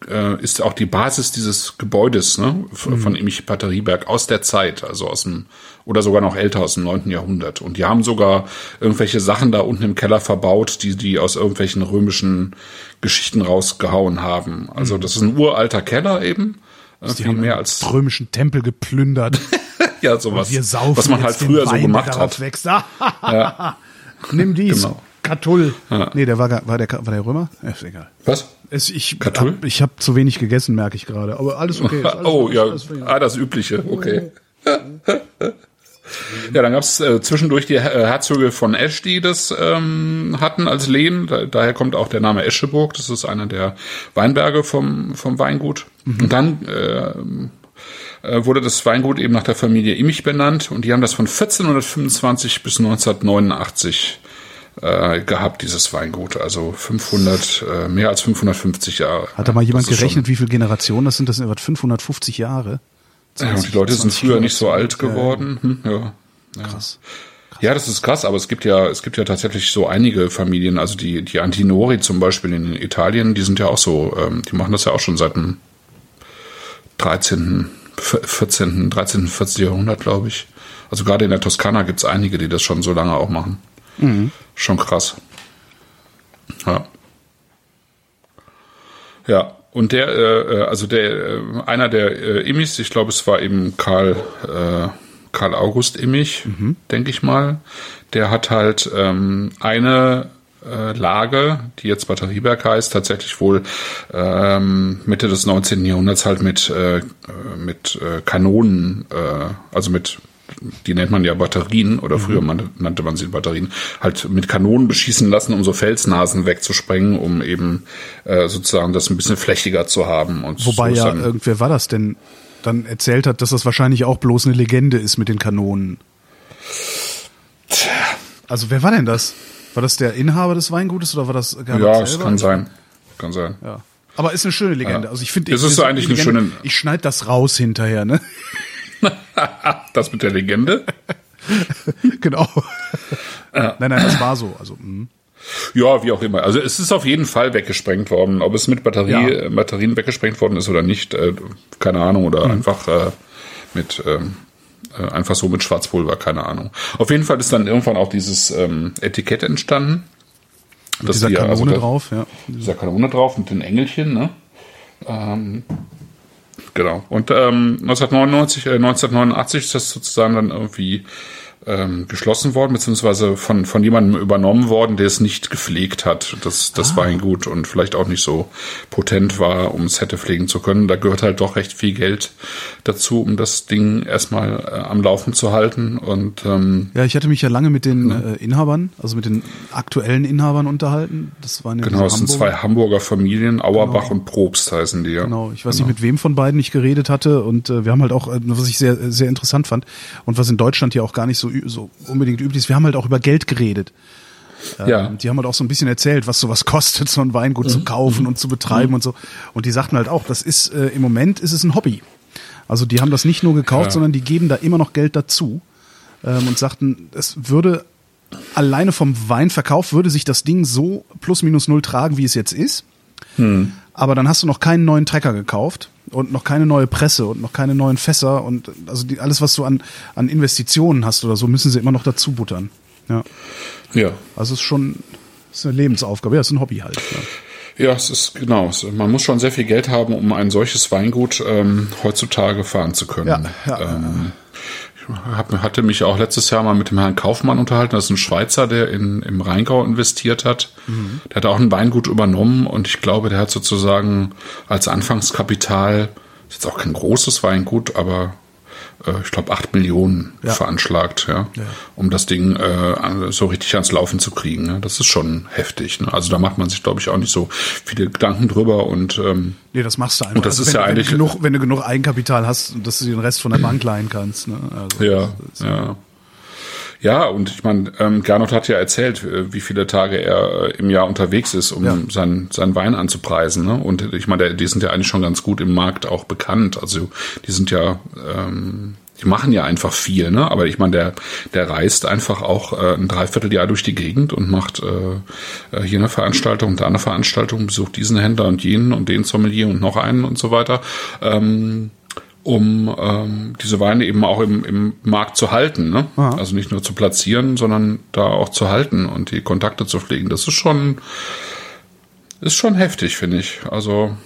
äh, ist auch die Basis dieses Gebäudes ne, von, von Emich Batterieberg aus der Zeit, also aus dem, oder sogar noch älter, aus dem 9. Jahrhundert. Und die haben sogar irgendwelche Sachen da unten im Keller verbaut, die die aus irgendwelchen römischen Geschichten rausgehauen haben. Also das ist ein uralter Keller eben. Die Irgendwie haben mehr als römischen Tempel geplündert. <laughs> ja sowas, Wir saufen was man halt früher so gemacht hat. Wächst. <laughs> Nimm dies. Genau. Katull. Nee, der war, war, der, war der Römer? Ja, ist egal. Was? Es, ich Katull? hab, ich habe zu wenig gegessen, merke ich gerade. Aber alles okay. Ist <laughs> alles, oh, ja, alles ah, das Übliche, okay. <laughs> ja, dann gab's äh, zwischendurch die äh, Herzöge von Esch, die das ähm, hatten als Lehen. Da, daher kommt auch der Name Escheburg. Das ist einer der Weinberge vom, vom Weingut. Und dann äh, äh, wurde das Weingut eben nach der Familie Immich benannt. Und die haben das von 1425 bis 1989 äh, gehabt, dieses Weingut. Also 500, äh, mehr als 550 Jahre. Hat da mal jemand gerechnet, wie viele Generationen das sind? Das sind etwa 550 Jahre. Ja, und die Leute sind 20 früher nicht so alt Ja, ja. geworden. Hm, ja. Krass. Ja, das ist krass, aber es gibt ja, es gibt ja tatsächlich so einige Familien, also die, die Antinori zum Beispiel in Italien, die sind ja auch so, ähm, die machen das ja auch schon seit dem 13., 14., 13., 14. Jahrhundert, glaube ich. Also gerade in der Toskana gibt's einige, die das schon so lange auch machen. Schon krass. Ja. Ja, und der, äh, äh, also der, äh, einer der äh, Immis, ich glaube, es war eben Karl, äh, Karl August Immich, denke ich mal, der hat halt ähm, eine äh, Lage, die jetzt Batterieberg heißt, tatsächlich wohl ähm, Mitte des 19. Jahrhunderts halt mit, äh, äh, mit äh, Kanonen, äh, also mit die nennt man ja Batterien oder früher man, nannte man sie Batterien, halt mit Kanonen beschießen lassen, um so Felsnasen wegzusprengen, um eben äh, sozusagen das ein bisschen flächiger zu haben. Und Wobei so ist ja irgendwer war das denn dann erzählt hat, dass das wahrscheinlich auch bloß eine Legende ist mit den Kanonen. Also wer war denn das? War das der Inhaber des Weingutes oder war das Gernot ja, es kann sein. Kann sein. Ja. Aber ist eine schöne Legende. Ja. Also ich finde, Es ist ich- eigentlich eine schöne- Ich schneide das raus hinterher, ne? <laughs> Das mit der Legende? <laughs> genau. Nein, nein, das war so. Also mhm. Ja, wie auch immer. Also es ist auf jeden Fall weggesprengt worden. Ob es mit Batterie, Ja. äh, Batterien weggesprengt worden ist oder nicht, äh, keine Ahnung. Oder Mhm. einfach äh, mit ähm, äh, einfach so mit Schwarzpulver, keine Ahnung. Auf jeden Fall ist dann irgendwann auch dieses ähm, Etikett entstanden. mit dieser Kanone also da- drauf, ja. dieser Kanone drauf mit den Engelchen, ne? Ähm, genau. Und ähm, 1999, äh, 1989 ist das sozusagen dann irgendwie ähm, geschlossen worden, beziehungsweise von, von jemandem übernommen worden, der es nicht gepflegt hat, das, Ah. das Weingut und vielleicht auch nicht so potent war, um es hätte pflegen zu können. Da gehört halt doch recht viel Geld dazu, um das Ding erstmal äh, am Laufen zu halten. Und ähm, Ja, ich hatte mich ja lange mit den äh, Inhabern, also mit den aktuellen Inhabern unterhalten. Das waren ja genau, es sind zwei Hamburger Familien, Auerbach und Probst heißen die ja. Genau, ich weiß nicht, mit wem von beiden ich geredet hatte und äh, wir haben halt auch, äh, was ich sehr, sehr interessant fand und was in Deutschland ja auch gar nicht so, so unbedingt üblich ist, wir haben halt auch über Geld geredet. Ja. Und die haben halt auch so ein bisschen erzählt, was sowas <laughs> kostet, so ein Weingut Mhm. zu kaufen und zu betreiben und so. Und die sagten halt auch, das ist, äh, im Moment ist es ein Hobby. Also die haben das nicht nur gekauft, Ja. sondern die geben da immer noch Geld dazu ähm, und sagten, es würde alleine vom Weinverkauf würde sich das Ding so plus minus null tragen, wie es jetzt ist. Aber dann hast du noch keinen neuen Trecker gekauft und noch keine neue Presse und noch keine neuen Fässer und also die, alles, was du an, an Investitionen hast oder so, müssen sie immer noch dazu buttern. Ja. Ja. Also es ist schon ist eine Lebensaufgabe, ja, es ist ein Hobby halt. Ja. Ja, es ist genau. Man muss schon sehr viel Geld haben, um ein solches Weingut ähm, heutzutage fahren zu können. Ja, ja, ähm, hab, hatte mich auch letztes Jahr mal mit dem Herrn Kaufmann unterhalten. Das ist ein Schweizer, der in, im Rheingau investiert hat. Der hat auch ein Weingut übernommen und ich glaube, der hat sozusagen als Anfangskapital, ist jetzt auch kein großes Weingut, aber ich glaube, acht Millionen Ja. veranschlagt, ja, um das Ding äh, so richtig ans Laufen zu kriegen. Ne? Das ist schon heftig. Ne? Also da macht man sich, glaube ich, auch nicht so viele Gedanken drüber und ähm, Nee, das machst du einfach. Und das ist wenn, ja wenn eigentlich- Du genug, wenn du genug Eigenkapital hast, dass du den Rest von der Bank leihen kannst. Ne? Also, ja, das ist- ja. Ja, und ich meine, ähm, Gernot hat ja erzählt, äh, wie viele Tage er äh, im Jahr unterwegs ist, um Ja. seinen, seinen Wein anzupreisen. Ne? Und ich meine, die sind ja eigentlich schon ganz gut im Markt auch bekannt. Also die sind ja, ähm, die machen ja einfach viel, ne? Aber ich meine, der, der reist einfach auch äh, ein Dreivierteljahr durch die Gegend und macht äh, äh, hier eine Veranstaltung, da eine Veranstaltung, besucht diesen Händler und jenen und den Sommelier und noch einen und so weiter. Ähm, um ähm, diese Weine eben auch im, im Markt zu halten. Ne? Aha. Also nicht nur zu platzieren, sondern da auch zu halten und die Kontakte zu pflegen. Das ist schon, ist schon heftig, finde ich. Also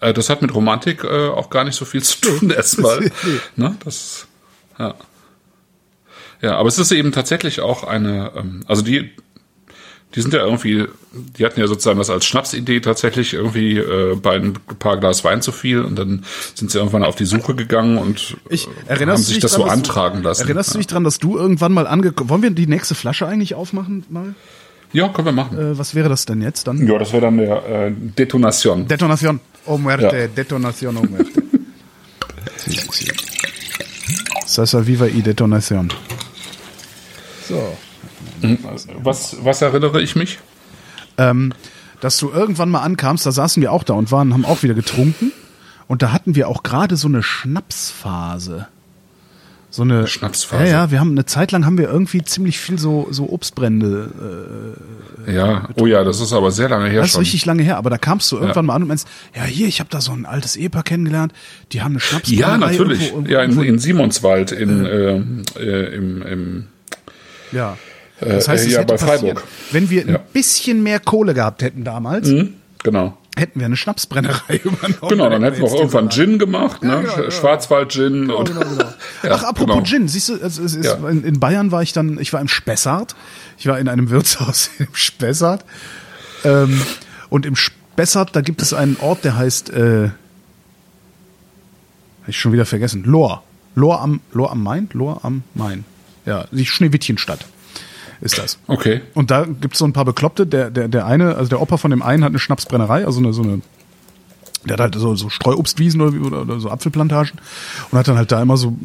äh, das hat mit Romantik äh, auch gar nicht so viel zu tun <laughs> erstmal. ne? Das, ja. ja, aber es ist eben tatsächlich auch eine, ähm, also die, die sind ja irgendwie, die hatten ja sozusagen das als Schnapsidee tatsächlich irgendwie äh, bei ein paar Glas Wein zu viel und dann sind sie irgendwann auf die Suche gegangen und Ich, äh, erinnerst haben sich das dran, so antragen du, lassen. Erinnerst ja. du dich dran, dass du irgendwann mal angekommen, wollen wir die nächste Flasche eigentlich aufmachen mal? Ja, können wir machen. Äh, was wäre das denn jetzt dann? ja, das wäre dann der äh, Detonation. Detonation. O muerte, Ja. Detonation, o muerte. <laughs> Sasa viva y Detonation. So. Was, was erinnere ich mich? ähm, dass du irgendwann mal ankamst, da saßen wir auch da und waren, haben auch wieder getrunken. Und da hatten wir auch gerade so eine Schnapsphase. So eine Schnapsphase. Ja, ja, wir haben eine Zeit lang haben wir irgendwie ziemlich viel so, so Obstbrände. Äh, Ja, oh ja, das ist aber sehr lange her das ist schon. richtig lange her, aber da kamst du irgendwann Ja. mal an und meinst, ja hier, ich habe da so ein altes Ehepaar kennengelernt, die haben eine Schnapsbrennerei. ja, natürlich. irgendwo- irgendwo- ja, in, in Simonswald, in, äh, äh, im, im ja. Das heißt, äh, es ja, hätte bei passiert. Freiburg. Wenn wir Ja. ein bisschen mehr Kohle gehabt hätten damals, hm, genau. hätten wir eine Schnapsbrennerei <laughs> übernommen. Genau, dann hätten wir auch irgendwann Gin gemacht, ne? genau, genau. Schwarzwald-Gin und Genau, genau. <laughs> Ja, Ach, apropos genau. Gin, siehst du, es ist, Ja. in, in Bayern war ich dann, ich war im Spessart, ich war in einem <laughs> Wirtshaus im Spessart ähm, und im Spessart, da gibt es einen Ort, der heißt, äh, hab ich schon wieder vergessen, Lohr. Lohr am, Lohr am Main? Lohr am Main. Ja, die Schneewittchenstadt ist das. Okay. Und da gibt's so ein paar Bekloppte. Der, der, der eine, also der Opa von dem einen hat eine Schnapsbrennerei, also eine, so eine, der hat halt so, so Streuobstwiesen oder, wie- oder, so Apfelplantagen und hat dann halt da immer so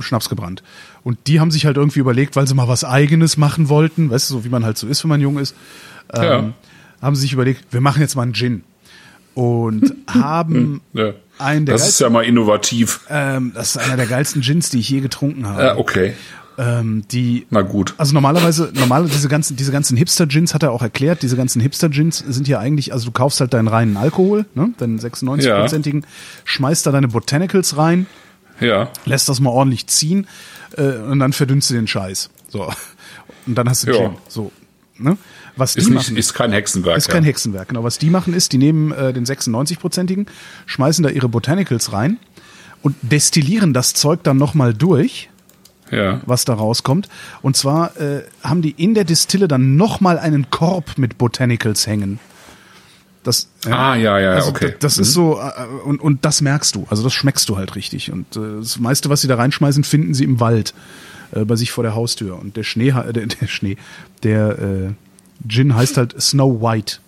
Schnaps gebrannt. Und die haben sich halt irgendwie überlegt, weil sie mal was Eigenes machen wollten, weißt du, so wie man halt so ist, wenn man jung ist, ähm, Ja. haben sie sich überlegt, wir machen jetzt mal einen Gin. Und <laughs> haben Ja. einen der Das ist ja mal innovativ. ähm, das ist einer der geilsten Gins, die ich je getrunken habe. Ja, okay. Ähm, die Na gut. also normalerweise, normale, diese ganzen, diese ganzen Hipster-Gins hat er auch erklärt, diese ganzen Hipster-Gins sind ja eigentlich, also du kaufst halt deinen reinen Alkohol, ne, deinen 96-prozentigen, schmeißt da deine Botanicals rein, Ja. lässt das mal ordentlich ziehen, äh, und dann verdünnst du den Scheiß. So. Und dann hast du Ja. Gin. So. Ne? Was Ist, die nicht, machen, ist kein Hexenwerk. ist kein ja. Hexenwerk. Genau, was die machen ist, die nehmen äh, den 96-prozentigen, schmeißen da ihre Botanicals rein und destillieren das Zeug dann nochmal durch Ja. was da rauskommt. Und zwar äh, haben die in der Distille dann nochmal einen Korb mit Botanicals hängen. Das, Ah, ja, ja, also okay. Das, das ist so, äh, und, und das merkst du. Also das schmeckst du halt richtig. Und äh, das meiste, was sie da reinschmeißen, finden sie im Wald. Äh, bei sich vor der Haustür. Und der Schnee, äh, der, der Schnee, der äh, Gin heißt halt Snow White.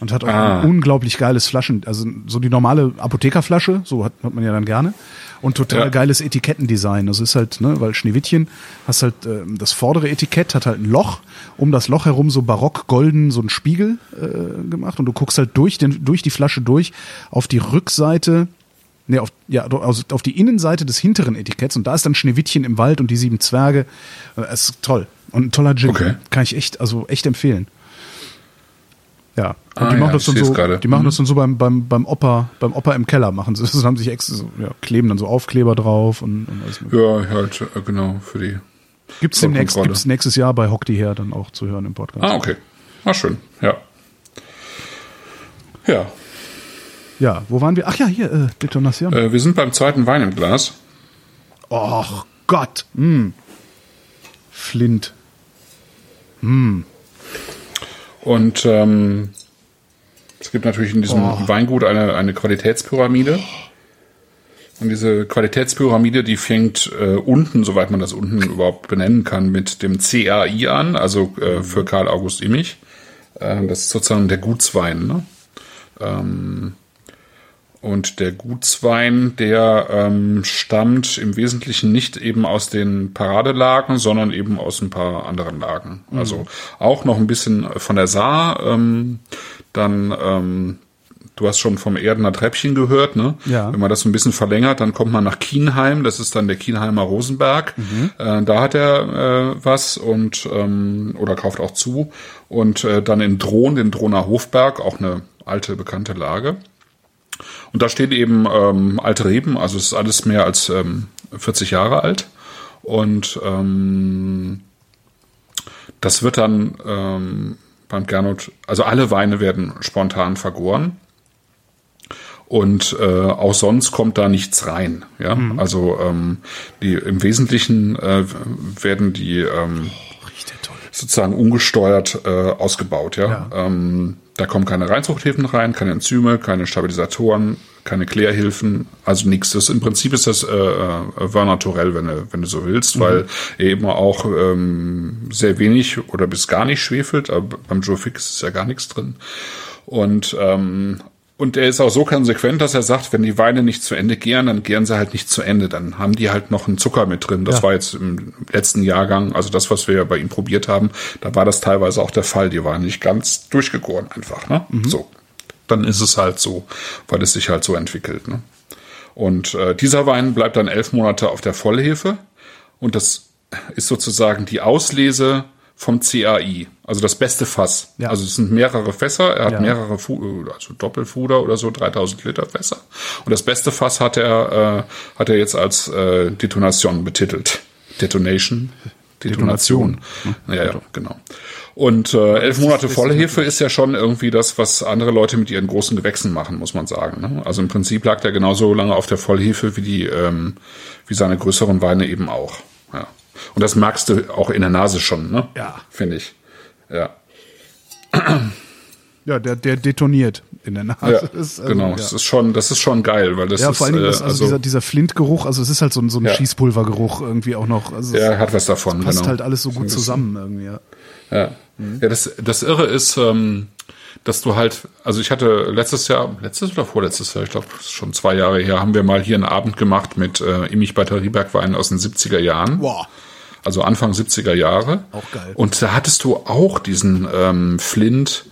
Und hat auch Ah. ein unglaublich geiles Flaschen, also so die normale Apothekerflasche, so hat, hat man ja dann gerne. Und total Ja. geiles Etikettendesign. Das ist halt, ne, weil Schneewittchen hast halt ähm, das vordere Etikett hat halt ein Loch, um das Loch herum so barock golden so ein Spiegel äh, gemacht und du guckst halt durch den durch die Flasche durch auf die Rückseite Nee, auf, ja, also auf die Innenseite des hinteren Etiketts und da ist dann Schneewittchen im Wald und die sieben Zwerge. Es ist toll. Und ein toller Gin. Okay. Kann ich echt, also echt empfehlen. Ja. Und Ah, die machen ja, das dann so, die machen Mhm. das dann so beim, beim, beim Opa, beim Opa im Keller machen sie. Das haben sich extra so, ja, kleben dann so Aufkleber drauf und, und alles mögliche. Ja, halt, äh, genau, für die. Gibt's demnächst, Kontrolle. gibt's nächstes Jahr bei Hock die her dann auch zu hören im Podcast. Ah, okay. Ah, schön. Ja. Ja. Ja, wo waren wir? Ach ja, hier, äh, Detonation. Äh, wir sind beim zweiten Wein im Glas. Och Gott. Hm. Flint. Und ähm, es gibt natürlich in diesem Oh. Weingut eine, eine Qualitätspyramide. Und diese Qualitätspyramide, die fängt äh, unten, soweit man das unten überhaupt benennen kann, mit dem CAI an, also äh, für Karl August Immich. Äh, das ist sozusagen der Gutswein. Ne? Ähm, und der Gutswein, der ähm, stammt im Wesentlichen nicht eben aus den Paradelagen, sondern eben aus ein paar anderen Lagen. Also auch noch ein bisschen von der Saar. Ähm, dann, ähm, du hast schon vom Erdener Treppchen gehört, ne? Ja. Wenn man das so ein bisschen verlängert, dann kommt man nach Kienheim. Das ist dann der Kienheimer Rosenberg. Äh, da hat er äh, was und ähm, oder kauft auch zu. Und äh, dann in Drohn, den Drohner Hofberg, auch eine alte bekannte Lage. Und da stehen eben ähm, alte Reben, also es ist alles mehr als ähm, 40 Jahre alt. Und ähm, das wird dann ähm, beim Gernot, also alle Weine werden spontan vergoren. Und äh, auch sonst kommt da nichts rein. Ja, also ähm, die im Wesentlichen äh, werden die ähm, toll. sozusagen ungesteuert äh, ausgebaut. Ja, Ähm, da kommen keine Reinzuchthilfen rein, keine Enzyme, keine Stabilisatoren, keine Klärhilfen, also nichts. Das im Prinzip ist das äh, äh, Vin naturel, wenn du wenn du so willst, weil er eben auch ähm, sehr wenig oder bis gar nicht schwefelt. Aber beim Joe Fix ist ja gar nichts drin. Und ähm, und er ist auch so konsequent, dass er sagt, wenn die Weine nicht zu Ende gären, dann gären sie halt nicht zu Ende. Dann haben die halt noch einen Zucker mit drin. Das Ja. war jetzt im letzten Jahrgang, also das, was wir bei ihm probiert haben, da war das teilweise auch der Fall. Die waren nicht ganz durchgegoren einfach. Ne? So, dann ist es halt so, weil es sich halt so entwickelt. Ne? Und äh, dieser Wein bleibt dann elf Monate auf der Vollhefe und das ist sozusagen die Auslese vom CAI, also das beste Fass. Ja. Also es sind mehrere Fässer, er hat Ja. mehrere, Fu also Doppelfuder oder so, 3000 Liter Fässer. Und das beste Fass hat er, äh, hat er jetzt als äh, Detonation betitelt. Detonation? Detonation. Ja, ja, genau. Und äh, elf Monate Vollhefe ist ja schon irgendwie das, was andere Leute mit ihren großen Gewächsen machen, muss man sagen. Ne? Also im Prinzip lag der genauso lange auf der Vollhefe wie die, ähm, wie seine größeren Weine eben auch. Ja. Und das merkst du auch in der Nase schon, ne? Ja. Finde ich. Ja. Ja, der, der detoniert in der Nase. Ja, ist, also, genau. Ja. Das ist schon, das ist schon geil, weil das Ja, ist, vor allen Dingen äh, also, also, dieser, dieser Flintgeruch, also es ist halt so ein, so ein Ja. Schießpulvergeruch irgendwie auch noch. Also es hat was davon, passt genau. halt alles so gut zusammen irgendwie, ja. Ja, ja das, das Irre ist, ähm, dass du halt, also ich hatte letztes Jahr, letztes oder vorletztes Jahr, ich glaube schon zwei Jahre her, haben wir mal hier einen Abend gemacht mit äh, Immich Batteriebergwein aus den 70er Jahren. Boah. Also Anfang 70er Jahre. Auch geil. Und da hattest du auch diesen ähm, Flint,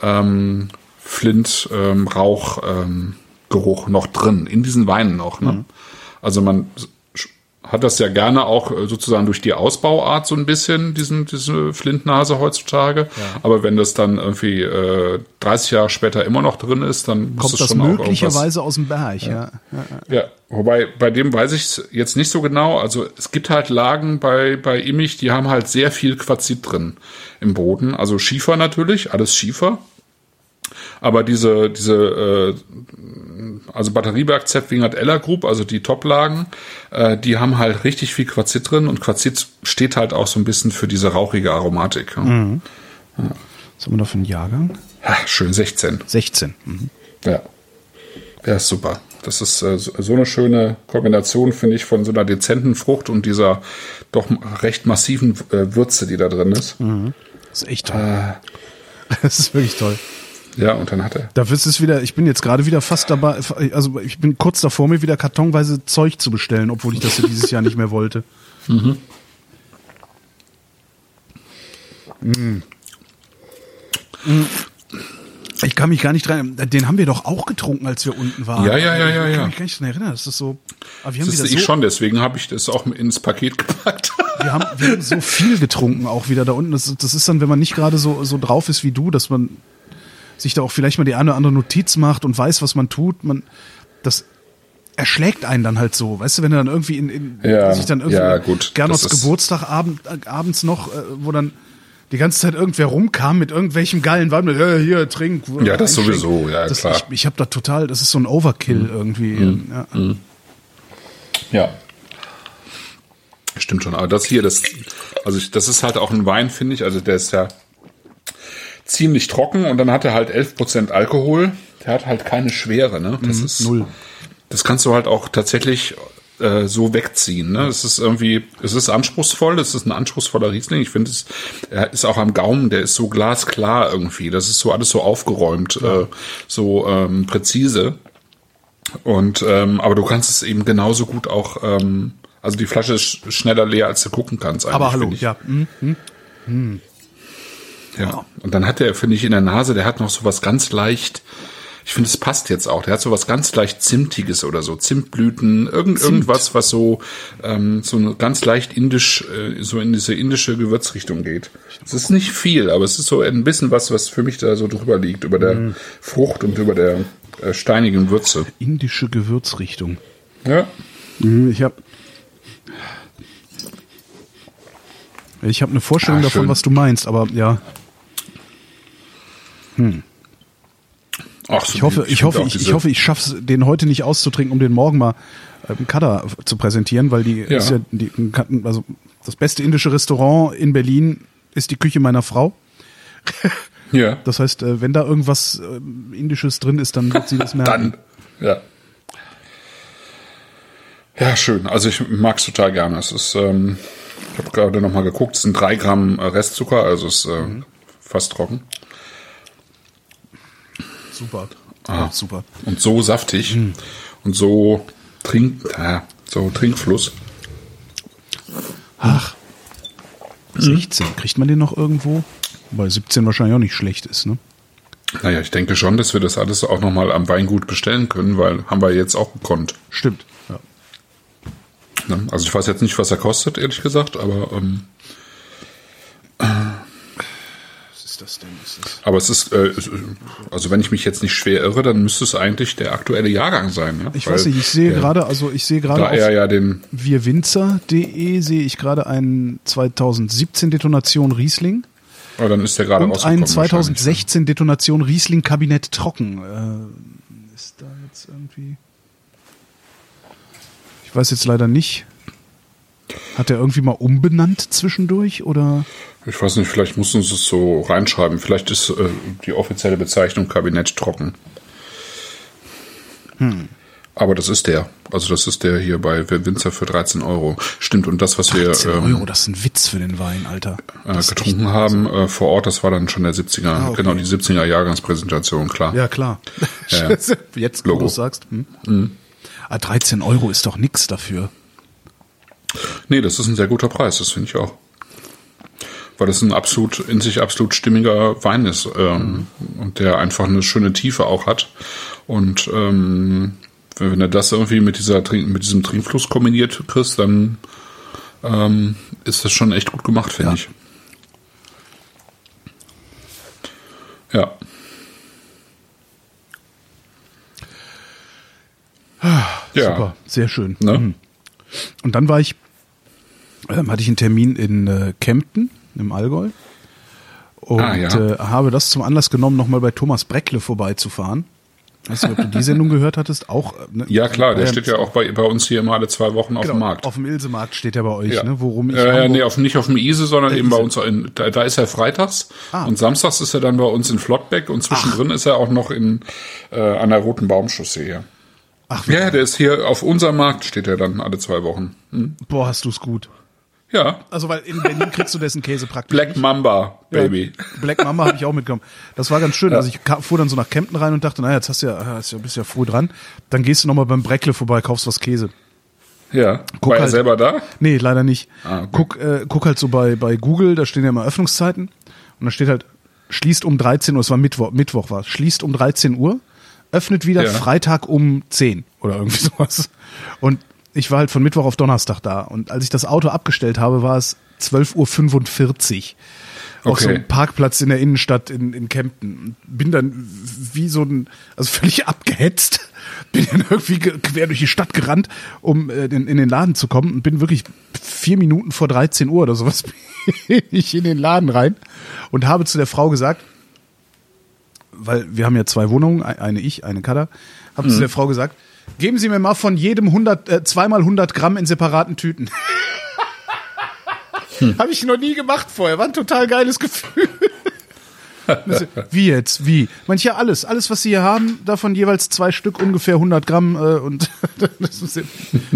ähm, Flint ähm, Rauch ähm, noch drin, in diesen Weinen noch. Ne? Also man hat das ja gerne auch äh, sozusagen durch die Ausbauart so ein bisschen, diesen, diese Flintnase heutzutage. Aber wenn das dann irgendwie äh, 30 Jahre später immer noch drin ist, dann muss Kommt es das schon möglicherweise aus dem Berg, ja. ja. ja, wobei bei dem weiß ich jetzt nicht so genau. Also es gibt halt Lagen bei, bei Immich, die haben halt sehr viel Quarzit drin im Boden. Also Schiefer natürlich, alles Schiefer. Aber diese, diese, äh, also Batterieberg, Zepwingert, Eller Group, also die Top-Lagen, äh, die haben halt richtig viel Quarzit drin und Quarzit steht halt auch so ein bisschen für diese rauchige Aromatik. Ja. Was haben wir da für einen Jahrgang? Ha, schön 16. 16. Mhm. Ja. Ja, ist super. Das ist äh, so eine schöne Kombination, finde ich, von so einer dezenten Frucht und dieser doch recht massiven äh, Würze, die da drin ist. Das ist echt toll. <laughs> Das ist wirklich toll. Ja, und dann hat er. Da ist es wieder, ich bin jetzt gerade wieder fast dabei, also ich bin kurz davor, mir wieder kartonweise Zeug zu bestellen, obwohl ich das ja dieses Jahr nicht mehr wollte. <laughs> Mm. Mm. Ich kann mich gar nicht dran. Den haben wir doch auch getrunken, als wir unten waren. Ja, ja, ja, ja, Ich kann mich gar nicht dran erinnern. Das ist so. Aber wir haben Das wieder ist ich so, schon, deswegen habe ich das auch ins Paket gepackt. <laughs> wir haben, wir haben so viel getrunken auch wieder da unten. Das, das ist dann, wenn man nicht gerade so so drauf ist wie du, dass man sich da auch vielleicht mal die eine oder andere Notiz macht und weiß, was man tut. Man das erschlägt einen dann halt so, weißt du, wenn du dann irgendwie in, in Ja, sich dann irgendwie ja, gut, Gernots Geburtstag abend, äh, abends noch, äh, wo dann die ganze Zeit irgendwer rumkam mit irgendwelchem geilen Wein, mit, äh, hier, trink. Ja, das sowieso, ja, das, klar. Ich, ich habe da total, das ist so ein Overkill irgendwie. Ja. Ja. Stimmt schon, aber das hier, das, also ich, das ist halt auch ein Wein, finde ich, also der ist ja ziemlich trocken und dann hat er halt 11% Alkohol. Der hat halt keine Schwere, ne? Das ist null. Das kannst du halt auch tatsächlich äh, so wegziehen. Ne? Es ist irgendwie, es ist anspruchsvoll, es ist ein anspruchsvoller Riesling. Ich finde, es er ist auch am Gaumen, der ist so glasklar irgendwie. Das ist so alles so aufgeräumt, äh, so ähm, präzise. Und ähm, aber du kannst es eben genauso gut auch, ähm, also die Flasche ist sch- schneller leer, als du gucken kannst. Eigentlich, Aber hallo, finde ich. ja. hm. Ja. Und dann hat der, finde ich, in der Nase, der hat noch so was ganz leicht. Ich finde, es passt jetzt auch. Der hat so was ganz leicht Zimtiges oder so. Zimtblüten, irgend, irgendwas, was so, ähm, so ganz leicht indisch, äh, so in diese indische Gewürzrichtung geht. Es ist nicht viel, aber es ist so ein bisschen was, was für mich da so drüber liegt, über der Frucht und über der äh, steinigen Würze. Indische Gewürzrichtung. Ja. Mhm, Ich habe ich habe eine Vorstellung Ah, davon, was du meinst, aber ja, Ach, so ich hoffe, ich, hoffe, ich, ich hoffe, ich schaffe den heute nicht auszutrinken, um den morgen mal ähm, Kada zu präsentieren, weil die Ja. ist ja die, also das beste indische Restaurant in Berlin ist die Küche meiner Frau. Ja. <laughs> Das heißt, äh, wenn da irgendwas ähm, Indisches drin ist, dann wird sie das <laughs> merken. Dann, ja. Ja, schön. Also ich mag's total gerne. Es ist, ähm, ich habe gerade noch mal geguckt, es sind drei Gramm äh, Restzucker, also es ist äh, Mhm. fast trocken. Super. Ah. Ja, super. Und so saftig Mhm. und so trink, ja, so Trinkfluss. Ach. 16. Kriegt man den noch irgendwo? Weil 17 wahrscheinlich auch nicht schlecht ist, ne? Naja, ich denke schon, dass wir das alles auch noch mal am Weingut bestellen können, weil haben wir jetzt auch gekonnt. Stimmt. Ja. Ne? Also ich weiß jetzt nicht, was er kostet, ehrlich gesagt, aber ähm, ist das denn? Ist das aber es ist, äh, also wenn ich mich jetzt nicht schwer irre, dann müsste es eigentlich der aktuelle Jahrgang sein. Ja? ich Weil weiß nicht, ich sehe der- gerade, also ich sehe gerade Da er auf ja den, wirwinzer.de sehe ich gerade einen 2017 Detonation Riesling oh, dann ist der gerade und einen 2016 Detonation Riesling Kabinett Trocken. Äh, ist da jetzt irgendwie Ich weiß jetzt leider nicht. Hat er irgendwie mal umbenannt zwischendurch oder? Ich weiß nicht, vielleicht muss uns es so reinschreiben. Vielleicht ist äh, die offizielle Bezeichnung Kabinett trocken. Hm. Aber das ist der. Also das ist der hier bei Winzer für 13 Euro. Stimmt, und das, was wir 10 ähm, Euro, das ist ein Witz für den Wein, Alter. äh, Das getrunken haben äh, vor Ort, das war dann schon der 70er, Ah, okay. genau, die 70er Jahrgangspräsentation, klar. Ja, klar. <laughs> Ja, ja. Jetzt, wo du sagst. Hm? Ah, 13 Euro ist doch nix dafür. Nee, das ist ein sehr guter Preis, das finde ich auch. Weil das ein absolut, in sich absolut stimmiger Wein ist ähm, und der einfach eine schöne Tiefe auch hat. Und ähm, wenn, du das irgendwie mit dieser mit diesem Trinkfluss kombiniert kriegst, dann ähm, ist das schon echt gut gemacht, finde Ja. ich. Ja. Ja. Super, sehr schön. Ne? Mhm. Und dann war ich, ähm, hatte ich einen Termin in äh, Kempten im Allgäu und Ah, ja. äh, habe das zum Anlass genommen, nochmal bei Thomas Breckle vorbeizufahren. Weißt du, ob du die Sendung gehört hattest? Auch. Ne? Ja, klar, der Ähm, steht ja auch bei, bei uns hier immer alle zwei Wochen auf genau, dem Markt. Auf dem Ilsemarkt steht er bei euch, Ja. ne? Worum ich äh, nee, auf, nicht auf dem Ise, sondern Der eben bei Ise. uns in, da, da ist er freitags Ah. und samstags ist er dann bei uns in Flottbeck und zwischendrin ist er auch noch in äh, an der Roten Baumchaussee hier. Ach, Ja, der ist hier auf unserem Markt steht er dann alle zwei Wochen. Hm? boah, hast du's gut. Ja, Also, weil in Berlin kriegst du dessen Käse praktisch. Black nicht. Mamba, Baby. Ja, Black Mamba habe ich auch mitgenommen. Das war ganz schön. Also ich kam, fuhr dann so nach Kempten rein und dachte, naja, jetzt hast du ja, hast ja- bist ja früh dran. Dann gehst du nochmal beim Breckle vorbei, kaufst was Käse. Ja, Guck war er halt. selber da? Nee, leider nicht. Ah, okay. guck, äh, guck halt so bei, bei Google, da stehen ja immer Öffnungszeiten. Und da steht halt schließt um 13 Uhr, es war Mittwoch, Mittwoch war es, schließt um 13 Uhr, öffnet wieder Ja. Freitag um 10 oder irgendwie <laughs> sowas. Und ich war halt von Mittwoch auf Donnerstag da. Und als ich das Auto abgestellt habe, war es 12.45 Uhr. Auf so Okay. einem Parkplatz in der Innenstadt in, in Kempten. Bin dann wie so ein, also völlig <laughs> abgehetzt, bin dann irgendwie ge- quer durch die Stadt gerannt, um äh, in, in den Laden zu kommen und bin wirklich vier Minuten vor 13 Uhr oder sowas <laughs> bin ich in den Laden rein und habe zu der Frau gesagt, weil wir haben ja zwei Wohnungen, e- eine ich, eine Kada, habe zu der Frau gesagt, geben Sie mir mal von jedem 100, äh, zweimal 100 Gramm in separaten Tüten. Habe ich noch nie gemacht vorher, war ein total geiles Gefühl. <laughs> Wie jetzt? Wie? Manche alles. Alles, was Sie hier haben, davon jeweils zwei Stück, ungefähr 100 Gramm äh, und <laughs> das ist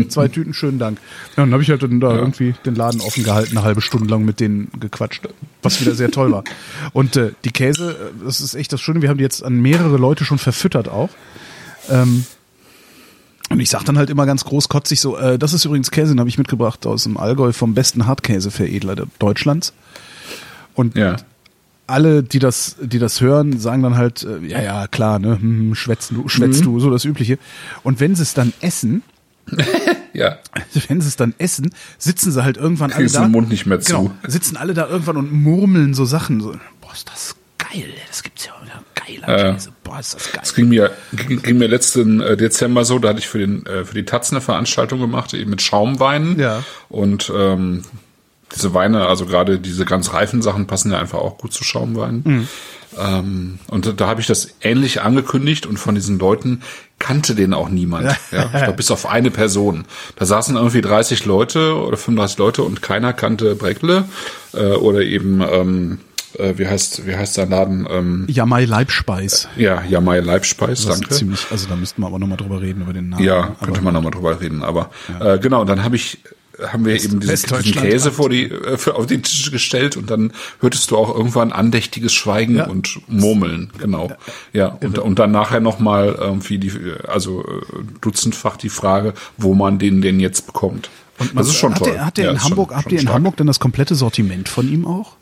zwei Tüten, schönen Dank. Ja, dann habe ich halt dann da irgendwie den Laden offen gehalten, eine halbe Stunde lang mit denen gequatscht, was wieder sehr toll war. Und äh, die Käse, äh, das ist echt das Schöne, wir haben die jetzt an mehrere Leute schon verfüttert auch. Ähm, und ich sag dann halt immer ganz großkotzig so, äh, das ist übrigens Käse, den habe ich mitgebracht aus dem Allgäu vom besten Hartkäseveredler Deutschlands. Und Ja. alle, die das, die das hören, sagen dann halt, äh, ja, ja, klar, ne, hm, schwätzt du, schwätzt du, so das Übliche. Und wenn sie es dann essen, <laughs> Ja. <laughs> wenn sie es dann essen, sitzen sie halt irgendwann alle Kriegst da. den Mund nicht mehr zu. Genau, sitzen alle da irgendwann und murmeln so Sachen. So, boah, ist das geil, das gibt's ja Ja. Käse. Boah, ist das geil. Es ging mir, ging, ging mir letzten äh, Dezember so, da hatte ich für, den, äh, für die Taz eine Veranstaltung gemacht, eben mit Schaumweinen. Ja. Und ähm, diese Weine, also gerade diese ganz reifen Sachen, passen ja einfach auch gut zu Schaumweinen. Mhm. Ähm, und da, da habe ich das ähnlich angekündigt und von diesen Leuten kannte den auch niemand. Ja. Ich glaube, bis auf eine Person. Da saßen irgendwie 30 Leute oder 35 Leute und keiner kannte Breckle äh, oder eben, ähm, äh, wie heißt, wie heißt sein Laden? Ähm, Jamai Leibspeis. ja, Jamai Leibspeis, Das danke. ist ziemlich, also da müssten wir aber nochmal drüber reden, über den Namen. Ja, aber, könnte man nochmal drüber reden. Aber äh, genau, dann habe ich haben wir eben diesen, diesen Käse vor die äh, für, auf den Tisch gestellt und dann hörtest du auch irgendwann andächtiges Schweigen Ja. und Murmeln, genau. Ja, und, und dann nachher nochmal irgendwie die, also äh, dutzendfach die Frage, wo man den denn jetzt bekommt. Und man, das ist schon hat toll. Der, hat der Ja, in ist schon- Hamburg, habt ihr in stark. Hamburg dann das komplette Sortiment von ihm auch?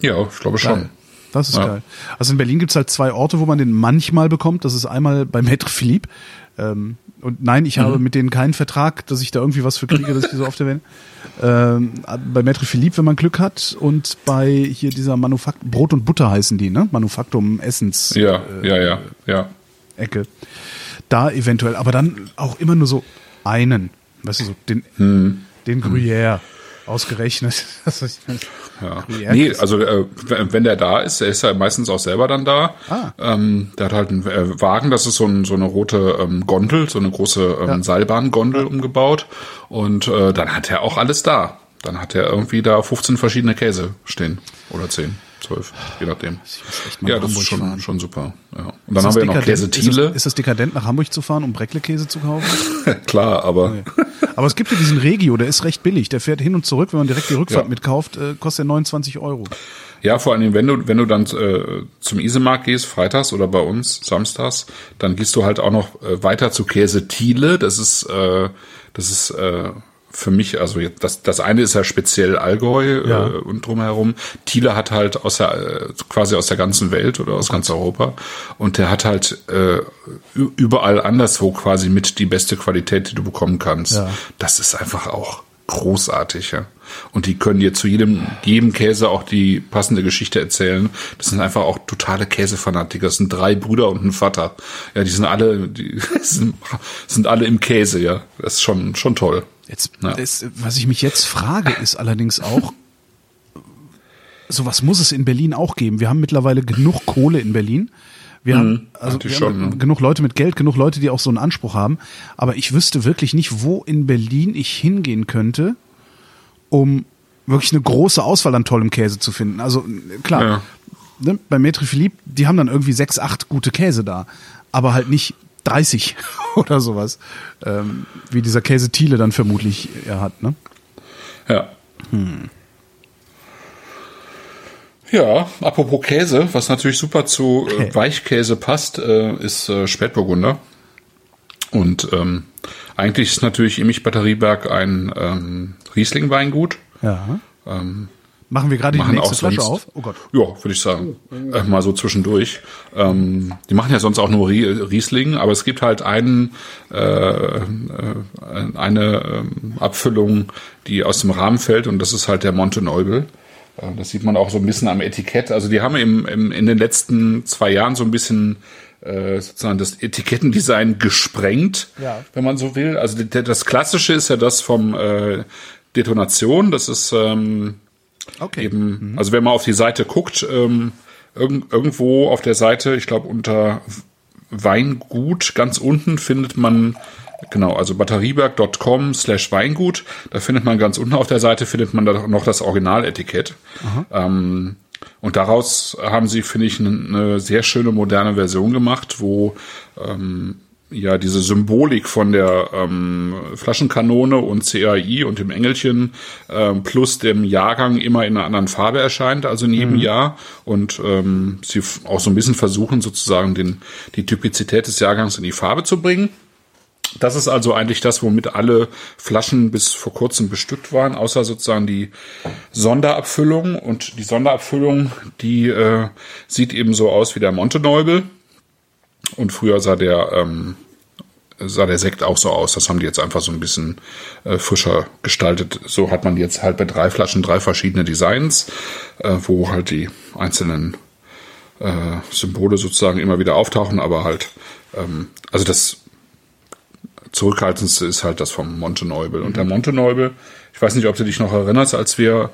Ja, ich glaube schon. Das ist Ja. geil. Also in Berlin gibt's halt zwei Orte, wo man den manchmal bekommt. Das ist einmal bei Maître Philippe. Ähm, und nein, ich Mhm. habe mit denen keinen Vertrag, dass ich da irgendwie was für kriege, dass ich die so oft erwähne. <laughs> Ähm, bei Maître Philippe, wenn man Glück hat. Und bei hier dieser Manufakt Brot und Butter heißen die, ne? Manufaktum Essens. Ja, ja, ja, ja. Ecke. Da eventuell, aber dann auch immer nur so einen. Weißt du, so den, Hm. den Gruyère ausgerechnet. <laughs> Ja. Nee, also äh, wenn der da ist, der ist ja meistens auch selber dann da. Ah. Ähm, der hat halt einen äh, Wagen, das ist so, ein, so eine rote ähm, Gondel, so eine große ähm, Seilbahngondel umgebaut. Und äh, dann hat er auch alles da. Dann hat er irgendwie da 15 verschiedene Käse stehen. Oder 10, 12, je nachdem. Ja, das ist Hamburg schon, fahren. schon super. Ja. Und Ist dann haben wir noch dekadent? Käse Ist ist das dekadent, nach Hamburg zu fahren, um Breckle-Käse zu kaufen? <laughs> Klar, aber Aber es gibt ja diesen Regio, der ist recht billig. Der fährt hin und zurück, wenn man direkt die Rückfahrt Ja. mitkauft, äh, kostet er 29 Euro. Ja, vor allem, wenn du, wenn du dann äh, zum Isemarkt gehst, freitags oder bei uns samstags, dann gehst du halt auch noch äh, weiter zu Käse Thiele. Das ist, äh, das ist äh, für mich, also das, das eine ist ja speziell Allgäu Ja. äh, und drumherum. Thiele hat halt aus der, äh, quasi aus der ganzen Welt oder aus ganz Europa. Und der hat halt äh, überall anderswo quasi mit die beste Qualität, die du bekommen kannst. Ja. Das ist einfach auch großartig, ja. Und die können dir zu jedem, jedem Käse auch die passende Geschichte erzählen. Das sind einfach auch totale Käsefanatiker. Das sind drei Brüder und ein Vater. Ja, die sind alle, die <laughs> sind, sind alle im Käse, ja. Das ist schon, schon toll. Jetzt, Ja. ist, was ich mich jetzt frage, ist allerdings auch, sowas muss es in Berlin auch geben. Wir haben mittlerweile genug Kohle in Berlin. Wir haben, also wir eigentlich haben schon, ne? genug Leute mit Geld, genug Leute, die auch so einen Anspruch haben. Aber ich wüsste wirklich nicht, wo in Berlin ich hingehen könnte, um wirklich eine große Auswahl an tollem Käse zu finden. Also klar, Ja. ne, bei Maître Philippe, die haben dann irgendwie sechs, acht gute Käse da, aber halt nicht 30 <laughs> oder sowas, ähm, wie dieser Käse Thiele dann vermutlich er hat. Ne? Ja. Ja, apropos Käse, was natürlich super zu äh, Weichkäse passt, äh, ist äh, Spätburgunder. Und ähm, eigentlich ist natürlich Immich Batterieberg ein ähm, Riesling-Weingut. Ja. Ähm, Machen wir gerade die nächste Flasche sonst, auf? Oh Gott. Ja, würde ich sagen. Äh, mal so zwischendurch. Ähm, die machen ja sonst auch nur Rie- Riesling, aber es gibt halt einen, äh, äh, eine ähm, Abfüllung, die aus dem Rahmen fällt und das ist halt der Monte Neubel. Äh, Das sieht man auch so ein bisschen am Etikett. Also die haben im, im, in den letzten zwei Jahren so ein bisschen äh, sozusagen das Etikettendesign gesprengt, Ja. wenn man so will. Also das Klassische ist ja das vom äh, Detonation. Das ist ähm, Okay. eben, also wenn man auf die Seite guckt, ähm, irgend, irgendwo auf der Seite, ich glaube unter Weingut ganz unten findet man genau, also batterieberg.com slash Weingut, da findet man ganz unten auf der Seite findet man da noch das Originaletikett. Ähm, und daraus haben sie, finde ich, eine, eine sehr schöne moderne Version gemacht, wo ähm, ja diese Symbolik von der ähm, Flaschenkanone und CAI und dem Engelchen ähm, plus dem Jahrgang immer in einer anderen Farbe erscheint, also in jedem Jahr. Und ähm, sie auch so ein bisschen versuchen, sozusagen den, die Typizität des Jahrgangs in die Farbe zu bringen. Das ist also eigentlich das, womit alle Flaschen bis vor kurzem bestückt waren, außer sozusagen die Sonderabfüllung. Und die Sonderabfüllung, die äh, sieht eben so aus wie der Monteneubel. Und früher sah der, ähm, sah der Sekt auch so aus. Das haben die jetzt einfach so ein bisschen äh, frischer gestaltet. So hat man jetzt halt bei drei Flaschen drei verschiedene Designs, äh, wo halt die einzelnen äh, Symbole sozusagen immer wieder auftauchen, aber halt, ähm, also das zurückhaltendste ist halt das vom Monteneubel. Und der Monteneubel, ich weiß nicht, ob du dich noch erinnerst, als wir,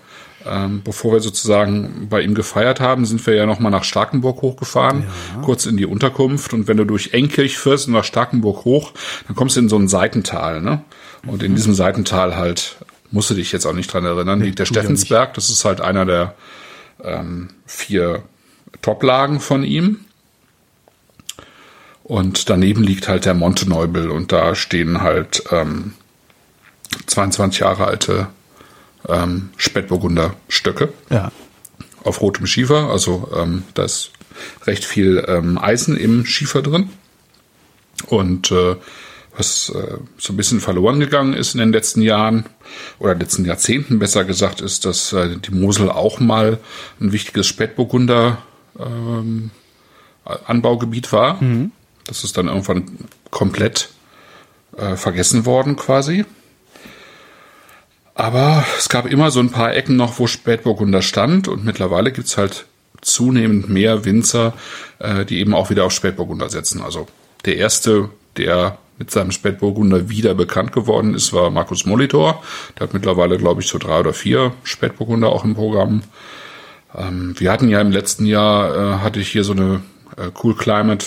ähm, bevor wir sozusagen bei ihm gefeiert haben, sind wir ja nochmal nach Starkenburg hochgefahren, kurz in die Unterkunft. Und wenn du durch Enkirch fährst und nach Starkenburg hoch, dann kommst du in so ein Seitental, ne? Und in diesem Seitental halt, musst du dich jetzt auch nicht dran erinnern, liegt der. Steffensberg. Das ist halt einer der ähm, vier Toplagen von ihm. Und daneben liegt halt der Monteneubel und da stehen halt ähm, 22 Jahre alte ähm, Spätburgunder Stöcke Ja. auf rotem Schiefer. Also ähm, da ist recht viel ähm, Eisen im Schiefer drin. Und äh, was äh, so ein bisschen verloren gegangen ist in den letzten Jahren oder letzten Jahrzehnten besser gesagt, ist, dass äh, die Mosel auch mal ein wichtiges Spätburgunder ähm, Anbaugebiet war. Das ist dann irgendwann komplett äh, vergessen worden quasi. Aber es gab immer so ein paar Ecken noch, wo Spätburgunder stand und mittlerweile gibt's halt zunehmend mehr Winzer, äh, die eben auch wieder auf Spätburgunder setzen. Also der erste, der mit seinem Spätburgunder wieder bekannt geworden ist, war Markus Molitor. Der hat mittlerweile, glaube ich, so drei oder vier Spätburgunder auch im Programm. Ähm, wir hatten ja im letzten Jahr, äh, hatte ich hier so eine äh, Cool Climate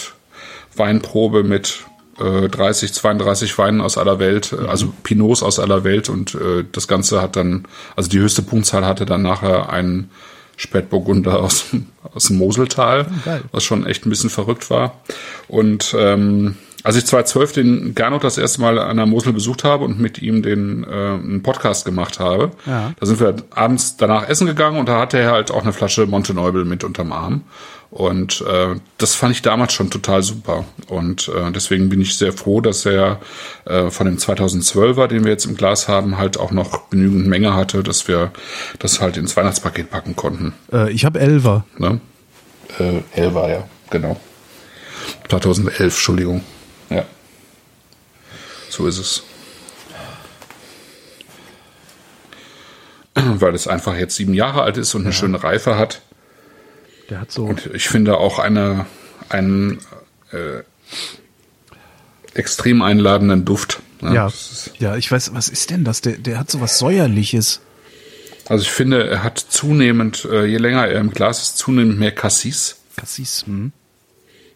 Weinprobe mit äh, 30, 32 Weinen aus aller Welt, äh, also Pinots aus aller Welt und äh, das Ganze hat dann, also die höchste Punktzahl hatte dann nachher ein Spätburgunder aus, dem- aus dem Moseltal, geil. was schon echt ein bisschen verrückt war. Und ähm, als ich 2012 den Gernot das erste Mal an der Mosel besucht habe und mit ihm den äh, einen Podcast gemacht habe, Ja. da sind wir abends danach essen gegangen und da hatte er halt auch eine Flasche Monteneubel mit unterm Arm. Und äh, das fand ich damals schon total super. Und äh, deswegen bin ich sehr froh, dass er äh, von dem 2012er, den wir jetzt im Glas haben, halt auch noch genügend Menge hatte, dass wir das halt ins Weihnachtspaket packen konnten. Äh, ich habe Elver. Ne? Äh, Elva, ja, genau. 2011, Entschuldigung. Ja. So ist es. Weil es einfach jetzt sieben Jahre alt ist und eine schöne Reife hat. Der hat so. Und ich finde auch eine, einen äh, extrem einladenden Duft. ne? ja. Ja, ich weiß, was ist denn das? Der, der hat so was Säuerliches. Also ich finde, er hat zunehmend, äh, je länger er im Glas ist, zunehmend mehr Cassis. Cassis. Hm.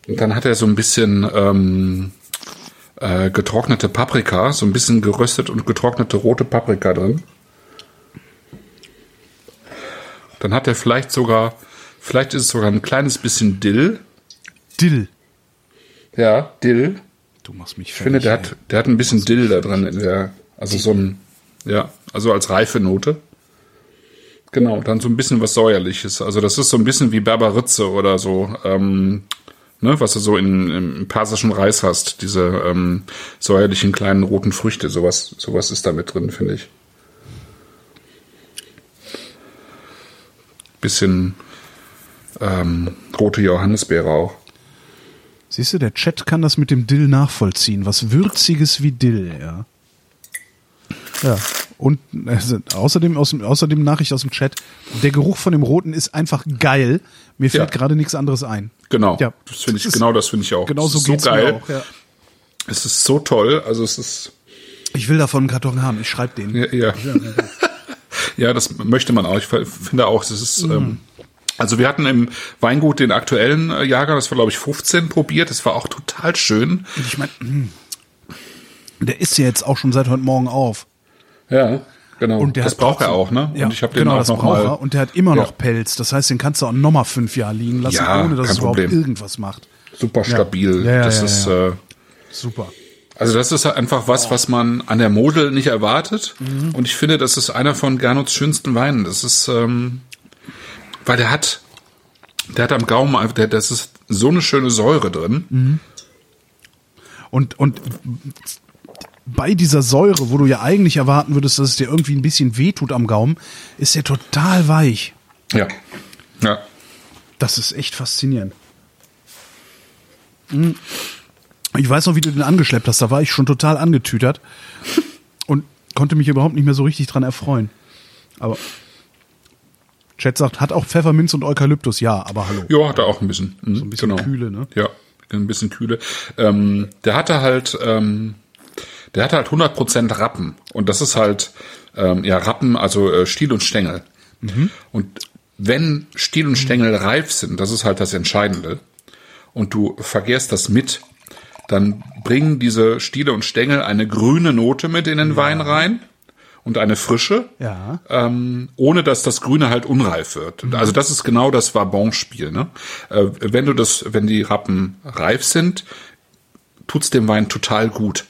Und dann hat er so ein bisschen ähm, äh, getrocknete Paprika, so ein bisschen geröstet und getrocknete rote Paprika drin. Dann hat er vielleicht sogar, vielleicht ist es sogar ein kleines bisschen Dill. Dill. Ja, Dill. Du machst mich Ich finde, der hat, der hat ein bisschen Dill da drin in der, also so ein, ja, also als reife Note. Genau, dann so ein bisschen was Säuerliches. Also das ist so ein bisschen wie Berberitze oder so, ähm, ne, was du so in, im persischen Reis hast, diese ähm, säuerlichen kleinen roten Früchte, sowas, sowas ist da mit drin, finde ich. bisschen ähm, rote Johannisbeere auch. Siehst du, der Chat kann das mit dem Dill nachvollziehen. Was Würziges wie Dill, ja. Ja. Und äh, außerdem, aus dem, außerdem Nachricht aus dem Chat, der Geruch von dem Roten ist einfach geil. Mir fällt Ja. gerade nichts anderes ein. Genau. Ja. Das finde ich, ist- genau das finde ich auch. Genau so geht's so geil. auch. Ja. Es ist so toll. Also es ist, Ich will davon einen Karton haben. Ich schreibe den. ja, ja. <laughs> ja, das möchte man auch. Ich finde auch, es ist, ähm, also wir hatten im Weingut den aktuellen äh, Jahrgang, das war glaube ich 15 probiert. Das war auch total schön. Und ich meine, der ist ja jetzt auch schon seit heute Morgen auf. Ja, genau. Und der das braucht er auch, ne? Ja, Und ich habe genau, den auch das noch braucht mal. er. Und der hat immer Ja. noch Pelz. Das heißt, den kannst du auch nochmal fünf Jahre liegen lassen, Ja, ohne dass es überhaupt Problem. irgendwas macht. super stabil. Ja, das ist. Äh, Super. also das ist einfach was, was man an der Model nicht erwartet. Mhm. Und ich finde, das ist einer von Gernuts schönsten Weinen. Das ist, ähm, weil der hat, der hat am Gaumen, einfach- der, das ist so eine schöne Säure drin. Mhm. Und, und bei dieser Säure, wo du ja eigentlich erwarten würdest, dass es dir irgendwie ein bisschen wehtut am Gaumen, ist der total weich. Ja. Ja. Das ist echt faszinierend. Mm. Ich weiß noch, wie du den angeschleppt hast. Da war ich schon total angetütert und konnte mich überhaupt nicht mehr so richtig dran erfreuen. Aber Chat sagt, hat auch Pfefferminz und Eukalyptus. Ja, aber hallo. Ja, hat er auch ein bisschen. Mhm, So ein bisschen Kühle, ne? Ja, ein bisschen Kühle. Ähm, der hatte halt, ähm, der hatte halt 100% Rappen. Und das ist halt, ähm, ja, Rappen, also äh, Stiel und Stängel. Mhm. Und wenn Stiel und Stängel reif sind, das ist halt das Entscheidende, und du vergehrst das mit, dann bringen diese Stiele und Stängel eine grüne Note mit in den Wein rein und eine frische Ja. ähm, ohne dass das Grüne halt unreif wird. Mhm. Also das ist genau das Vabon-Spiel. Ne? Äh, wenn du das, wenn die Rappen reif sind, tut's dem Wein total gut.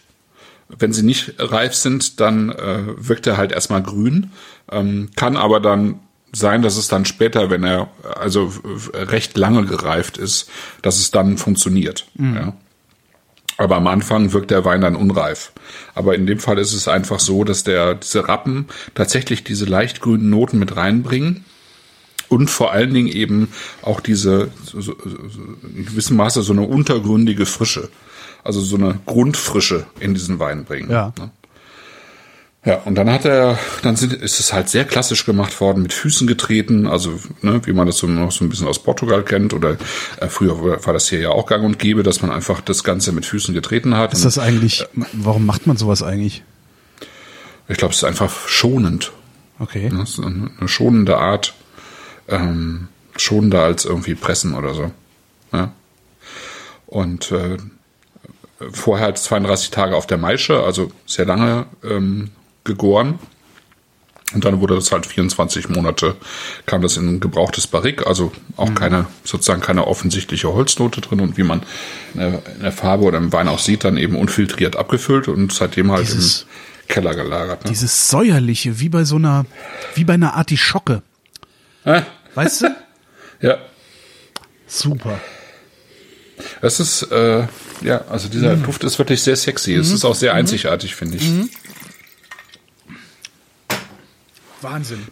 Wenn sie nicht reif sind, dann äh, wirkt er halt erstmal grün, ähm, kann aber dann sein, dass es dann später, wenn er also recht lange gereift ist, dass es dann funktioniert. Ja. Aber am Anfang wirkt der Wein dann unreif. Aber in dem Fall ist es einfach so, dass der, diese Rappen tatsächlich diese leicht grünen Noten mit reinbringen und vor allen Dingen eben auch diese so, so, in gewissem Maße so eine untergründige Frische, also so eine Grundfrische in diesen Wein bringen. Ja. Ne? Ja, und dann hat er, dann sind, ist es halt sehr klassisch gemacht worden, mit Füßen getreten, also ne, wie man das so noch so ein bisschen aus Portugal kennt oder äh, früher war das hier ja auch gang und gäbe, dass man einfach das Ganze mit Füßen getreten hat. Ist das eigentlich, warum macht man sowas eigentlich? ich glaube, es ist einfach schonend. Okay. Ne? Es ist eine schonende Art, ähm, schonender als irgendwie pressen oder so. Ja. Und äh, vorher halt 32 Tage auf der Maische, also sehr lange ähm, gegoren. Und dann wurde das halt 24 Monate, kam das in ein gebrauchtes Barrik, also auch keine, sozusagen keine offensichtliche Holznote drin und wie man in der, Farbe oder im Wein auch sieht, dann eben unfiltriert abgefüllt und seitdem halt Dieses- im Keller gelagert. Ne? Dieses säuerliche, wie bei so einer, wie bei einer Artischocke. Ah, Weißt du? <laughs> ja, Super. es ist, äh, ja, also dieser Duft ist wirklich sehr sexy. Es ist auch sehr einzigartig, finde ich. Wahnsinn.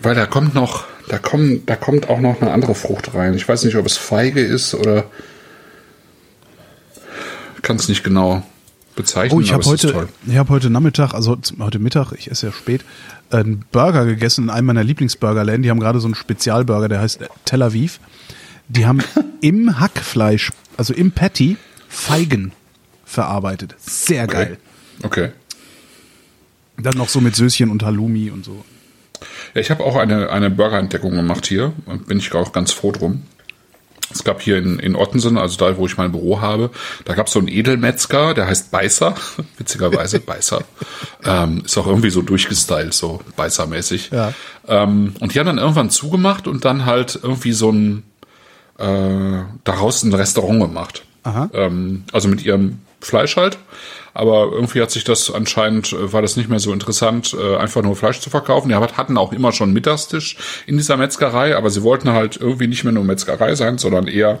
Weil da kommt noch, da kommt, da kommt auch noch eine andere Frucht rein. Ich weiß nicht, ob es Feige ist oder kann es nicht genau bezeichnen. Oh, ich habe heute, ich habe heute Nachmittag, also heute Mittag, ich esse ja spät, einen Burger gegessen in einem meiner Lieblingsburgerläden. Die haben gerade so einen Spezialburger, der heißt Tel Aviv. Die haben <laughs> im Hackfleisch, also im Patty, Feigen verarbeitet. Sehr geil. Okay. Dann noch so mit Söschen und Halloumi und so. Ja, ich habe auch eine, eine Burgerentdeckung gemacht hier. Bin ich auch ganz froh drum. Es gab hier in, in Ottensen, also da, wo ich mein Büro habe, da gab es so einen Edelmetzger, der heißt Beißer, <laughs> witzigerweise Beißer. <laughs> Ähm, ist auch irgendwie so durchgestylt, so Beißermäßig. Ja. Ähm, und die haben dann irgendwann zugemacht und dann halt irgendwie so ein äh, daraus ein Restaurant gemacht. Aha. Ähm, also mit ihrem Fleisch halt. Aber irgendwie hat sich das anscheinend, äh, war das nicht mehr so interessant, äh, einfach nur Fleisch zu verkaufen. Die hatten auch immer schon Mittagstisch in dieser Metzgerei, aber sie wollten halt irgendwie nicht mehr nur Metzgerei sein, sondern eher,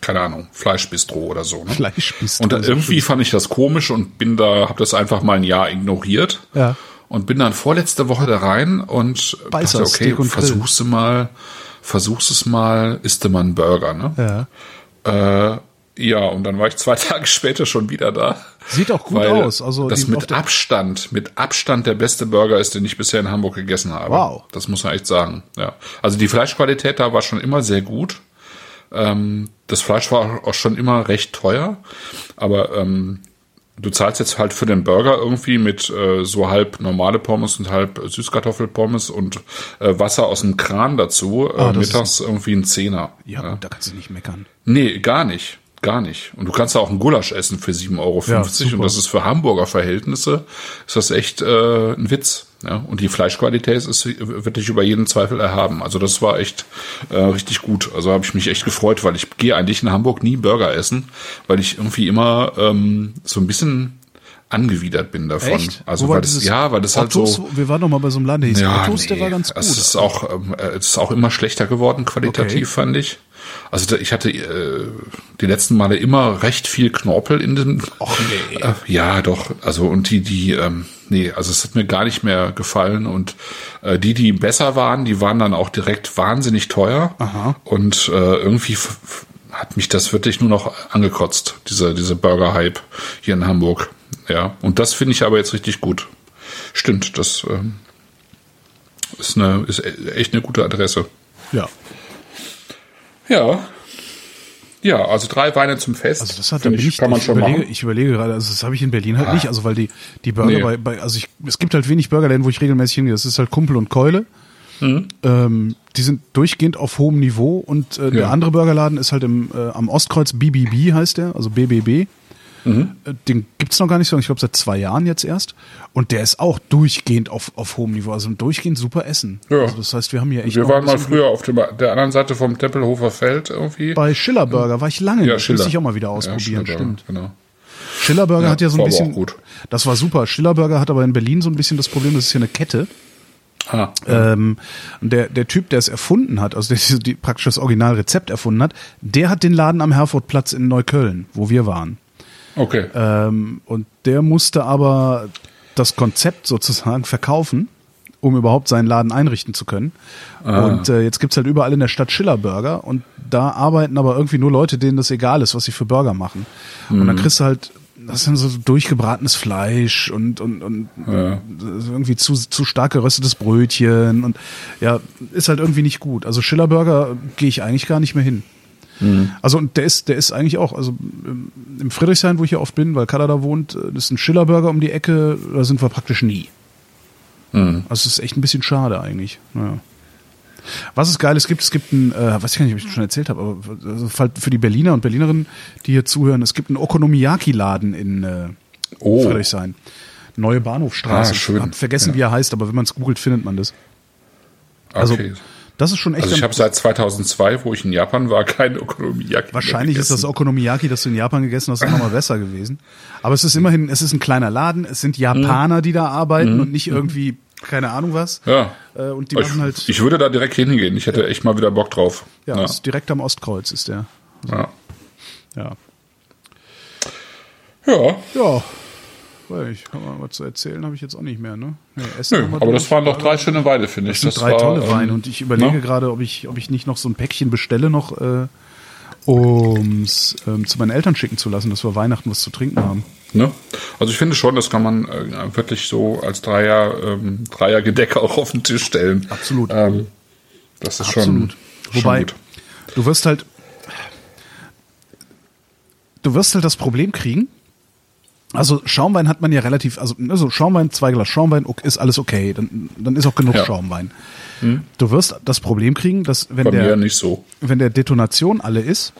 keine Ahnung, Fleischbistro oder so. Ne? Fleischbistro, Und dann irgendwie fand ich das komisch und bin da, habe das einfach mal ein Jahr ignoriert. Ja. und bin dann vorletzte Woche da rein und Beißer, dachte, okay, versuchst du mal, versuchst es mal, isst du mal einen Burger, ne? Ja. Äh, ja, und dann war ich zwei <laughs> Tage später schon wieder da. Sieht auch gut weil aus. Also das mit Abstand, mit Abstand der beste Burger ist, den ich bisher in Hamburg gegessen habe. Wow. Das muss man echt sagen. Ja. Also die Fleischqualität da war schon immer sehr gut. Ähm, das Fleisch war auch schon immer recht teuer, aber ähm, du zahlst jetzt halt für den Burger irgendwie mit äh, so halb normale Pommes und halb Süßkartoffelpommes und äh, Wasser aus dem Kran dazu. Äh, Ah, mittags irgendwie ein Zehner. Ja, gut, da kannst du nicht meckern. Nee, gar nicht. Gar nicht. Und du kannst auch einen Gulasch essen für 7,50 Euro. Ja, und das ist für Hamburger Verhältnisse, ist das echt äh, ein Witz. Ja? Und die Fleischqualität ist wirklich über jeden Zweifel erhaben. Also das war echt äh, richtig gut. Also habe ich mich echt gefreut, weil ich gehe eigentlich in Hamburg nie Burger essen, weil ich irgendwie immer ähm, so ein bisschen angewidert bin davon. Echt? Also weil das, ja, weil das halt Ottos? so Wir waren doch mal bei so einem Laden, der hieß Ottos, der nee. war ganz gut. Es ist auch, äh, es ist auch immer schlechter geworden qualitativ, Okay. fand ich. Also da, ich hatte äh, die letzten Male immer recht viel Knorpel in den. Och, nee. Äh, ja, doch. Also und die, die, ähm, nee, also es hat mir gar nicht mehr gefallen und äh, die, die besser waren, die waren dann auch direkt wahnsinnig teuer. Aha. Und äh, irgendwie hat mich das wirklich nur noch angekotzt, diese, diese Burger-Hype hier in Hamburg. Ja, und das finde ich aber jetzt richtig gut. Stimmt, das ähm, ist, eine, ist e- echt eine gute Adresse. Ja. Ja. Ja, also drei Weine zum Fest. Also das hat dann bin ich, kann man ich schon überlege, machen. Ah. ich überlege gerade, also das habe ich in Berlin halt nicht, also weil die die Burger Nee. bei, bei also ich, es gibt halt wenig Burgerläden, wo ich regelmäßig hingehe. Das ist halt Kumpel und Keule. Mhm. Ähm, die sind durchgehend auf hohem Niveau und äh, der Ja. andere Burgerladen ist halt im, äh, am Ostkreuz BBB heißt der, also BBB. Mhm. Den gibt's noch gar nicht so, lange, ich glaube seit zwei Jahren jetzt erst. Und der ist auch durchgehend auf, auf hohem Niveau, also durchgehend super Essen. Ja. Also das heißt, wir haben hier echt Wir waren mal früher auf dem, der anderen Seite vom Tempelhofer Feld irgendwie. bei Schiller Burger war ich lange ja. Schiller. Müsste ich auch mal wieder Ja, ausprobieren, Schiller, stimmt. Genau. Schiller Burger Ja, hat ja so ein bisschen. Das war super. Schiller Burger hat aber in Berlin so ein bisschen das Problem, das ist hier eine Kette. Ah, Ähm, und der, der Typ, der es erfunden hat, also der <laughs> die, praktisch das Originalrezept erfunden hat, der hat den Laden am Herfordplatz in Neukölln, wo wir waren. Okay. Ähm, und der musste aber das Konzept sozusagen verkaufen, um überhaupt seinen Laden einrichten zu können. Und äh, jetzt gibt's halt überall in der Stadt Schiller Burger und da arbeiten aber irgendwie nur Leute, denen das egal ist, was sie für Burger machen. Und dann kriegst du halt, das ist dann so durchgebratenes Fleisch und, und, und irgendwie zu, zu stark geröstetes Brötchen und ja, ist halt irgendwie nicht gut. Also Schiller Burger gehe ich eigentlich gar nicht mehr hin. Also und der ist, der ist eigentlich auch, also im- im Friedrichshain, wo ich ja oft bin, weil Kada da wohnt, äh, das ist ein Schillerburger um die Ecke, da sind wir praktisch nie. Also es ist echt ein bisschen schade eigentlich. Naja. Was es Geiles gibt, es gibt ein, äh, weiß ich gar nicht, ob ich das schon erzählt habe, aber also für die Berliner und Berlinerinnen, die hier zuhören, es gibt einen Okonomiyaki-Laden in äh, Oh. Friedrichshain. Neue Bahnhofstraße. Ah, schön. Hab vergessen, Ja. wie er heißt, aber wenn man es googelt, findet man das. Also okay. Das ist schon echt Also ich habe seit 2002, wo ich in Japan war, <laughs> kein Ökonomiejaki Wahrscheinlich ist das. Okonomiyaki, das du in Japan gegessen hast, nochmal besser gewesen. Aber es ist immerhin, es ist ein kleiner Laden, es sind Japaner, die da arbeiten und nicht irgendwie, keine Ahnung was. Ja. Äh, und die Ich, machen halt, ich würde da direkt hingehen. Ich hätte echt mal wieder Bock drauf. ja, ja. Direkt am Ostkreuz ist der. ja. Ja. ja. Ja. Ich kann mal was zu erzählen, habe ich jetzt auch nicht mehr, ne? Nee, Nö, aber das waren doch drei schöne Weine, finde ich. Das sind drei war, tolle ähm, Weine und ich überlege ne? gerade, ob ich, ob ich nicht noch so ein Päckchen bestelle, noch äh, ums ähm, zu meinen Eltern schicken zu lassen, dass wir Weihnachten was zu trinken haben. Ne? Also ich finde schon, das kann man äh, wirklich so als Dreier, ähm, Dreiergedeck auch auf den Tisch stellen. Absolut. Ähm, das ist schon, Absolut. schon Wobei, gut. du wirst halt, du wirst halt das Problem kriegen. Also Schaumwein hat man ja relativ, also, also Schaumwein, zwei Glas Schaumwein, ist alles okay. Dann, dann ist auch genug Ja. Schaumwein. Du wirst das Problem kriegen, dass wenn Bei der, nicht so. wenn der Detonation alle ist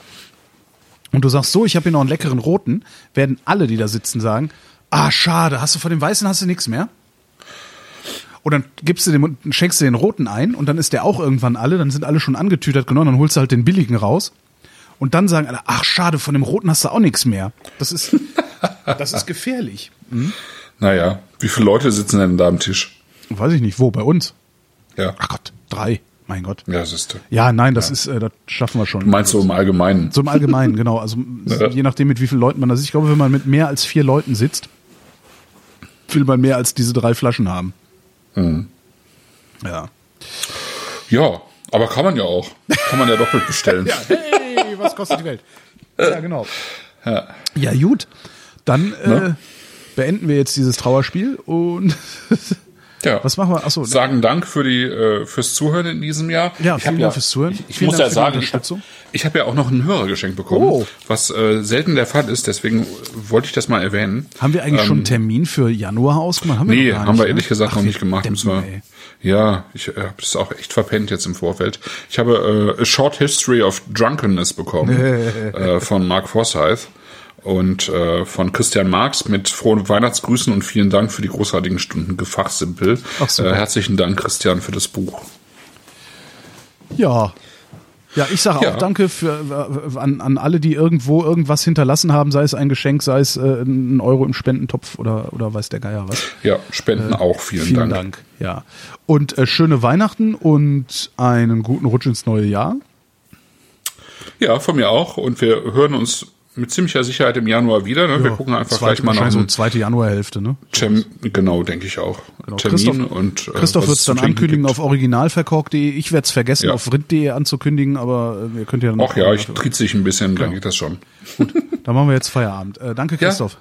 und du sagst so, ich habe hier noch einen leckeren roten, werden alle, die da sitzen, sagen, ah schade, hast du von dem weißen hast du nichts mehr? Und dann gibst du dem, schenkst du den roten ein und dann ist der auch irgendwann alle, dann sind alle schon angetütert genommen, dann holst du halt den billigen raus. Und dann sagen alle, ach schade, von dem roten hast du auch nichts mehr. Das ist, <laughs> das ist gefährlich. Naja, wie viele Leute sitzen denn da am Tisch? Weiß ich nicht, wo, bei uns? Ja, Ach Gott, drei, mein Gott. ja siehst du. Ja, nein, das ist, äh, das schaffen wir schon. Du meinst so im Allgemeinen? So im Allgemeinen, <laughs> genau. Also je nachdem, mit wie vielen Leuten man da sitzt. Ich glaube, wenn man mit mehr als vier Leuten sitzt, will man mehr als diese drei Flaschen haben. Ja. Ja, aber kann man ja auch. Kann man ja doppelt <laughs> bestellen. Ja, hey, was kostet die Welt? Ja, genau. Ja, gut. Dann äh, Ne? beenden wir jetzt dieses Trauerspiel und <laughs> Ja. was machen wir? Achso, Sagen Dank für die äh, fürs Zuhören in diesem Jahr. Ja, Ich vielen Dank fürs Zuhören. Ich, ich muss Dank ja sagen, ich habe ich hab ja auch noch ein Hörergeschenk bekommen, Oh. was äh, selten der Fall ist. Deswegen wollte ich das mal erwähnen. haben wir eigentlich schon einen Termin für Januar ausgemacht? Haben wir Ähm, Nee, gar haben nicht, wir ne? ehrlich gesagt Ach, noch wir nicht gemacht. Deppen, wir, ja, ich äh, habe es auch echt verpennt jetzt im Vorfeld. Ich habe äh, A Short History of Drunkenness bekommen <laughs> äh, von Mark Forsyth und äh, von Christian Marx mit frohen Weihnachtsgrüßen und vielen Dank für die großartigen Stunden Gefachsimpel. Äh, herzlichen Dank, Christian, für das Buch. Ja. Ja, ich sage Ja. auch Danke für, äh, an, an alle, die irgendwo irgendwas hinterlassen haben, sei es ein Geschenk, sei es äh, ein Euro im Spendentopf oder, oder weiß der Geier was. Ja, Spenden auch, vielen, Äh, Vielen Dank. Dank. Ja. Und äh, schöne Weihnachten und einen guten Rutsch ins neue Jahr. Ja, von mir auch. Und wir hören uns mit ziemlicher Sicherheit im Januar wieder. Ne? wir Ja, gucken einfach zweite, gleich mal nach wahrscheinlich so zweite Januarhälfte, ne? Termin. Genau, denke ich auch. Genau. Termin Christoph- und äh, Christoph wird es dann ankündigen gibt. auf originalverkork.de. Ich werde es vergessen, Ja. auf rind.de anzukündigen, aber äh, ihr könnt ja dann Ach ja, ich tritt sich ein bisschen, dann geht das schon. Dann machen wir jetzt Feierabend. Äh, danke, Christoph.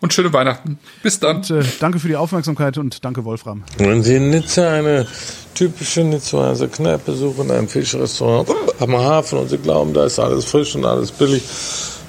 Und schöne Weihnachten. Bis dann. Und, äh, danke für die Aufmerksamkeit und danke, Wolfram. Wenn Sie in Nizza eine typische Nizzaer Kneipe suchen, ein Fischrestaurant am Hafen und Sie glauben, da ist alles frisch und alles billig,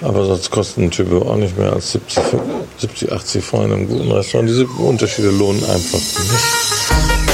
Aber sonst kostet ein Typo auch nicht mehr als 70, 70 80 Franc in einem guten Restaurant. Diese Unterschiede lohnen einfach nicht.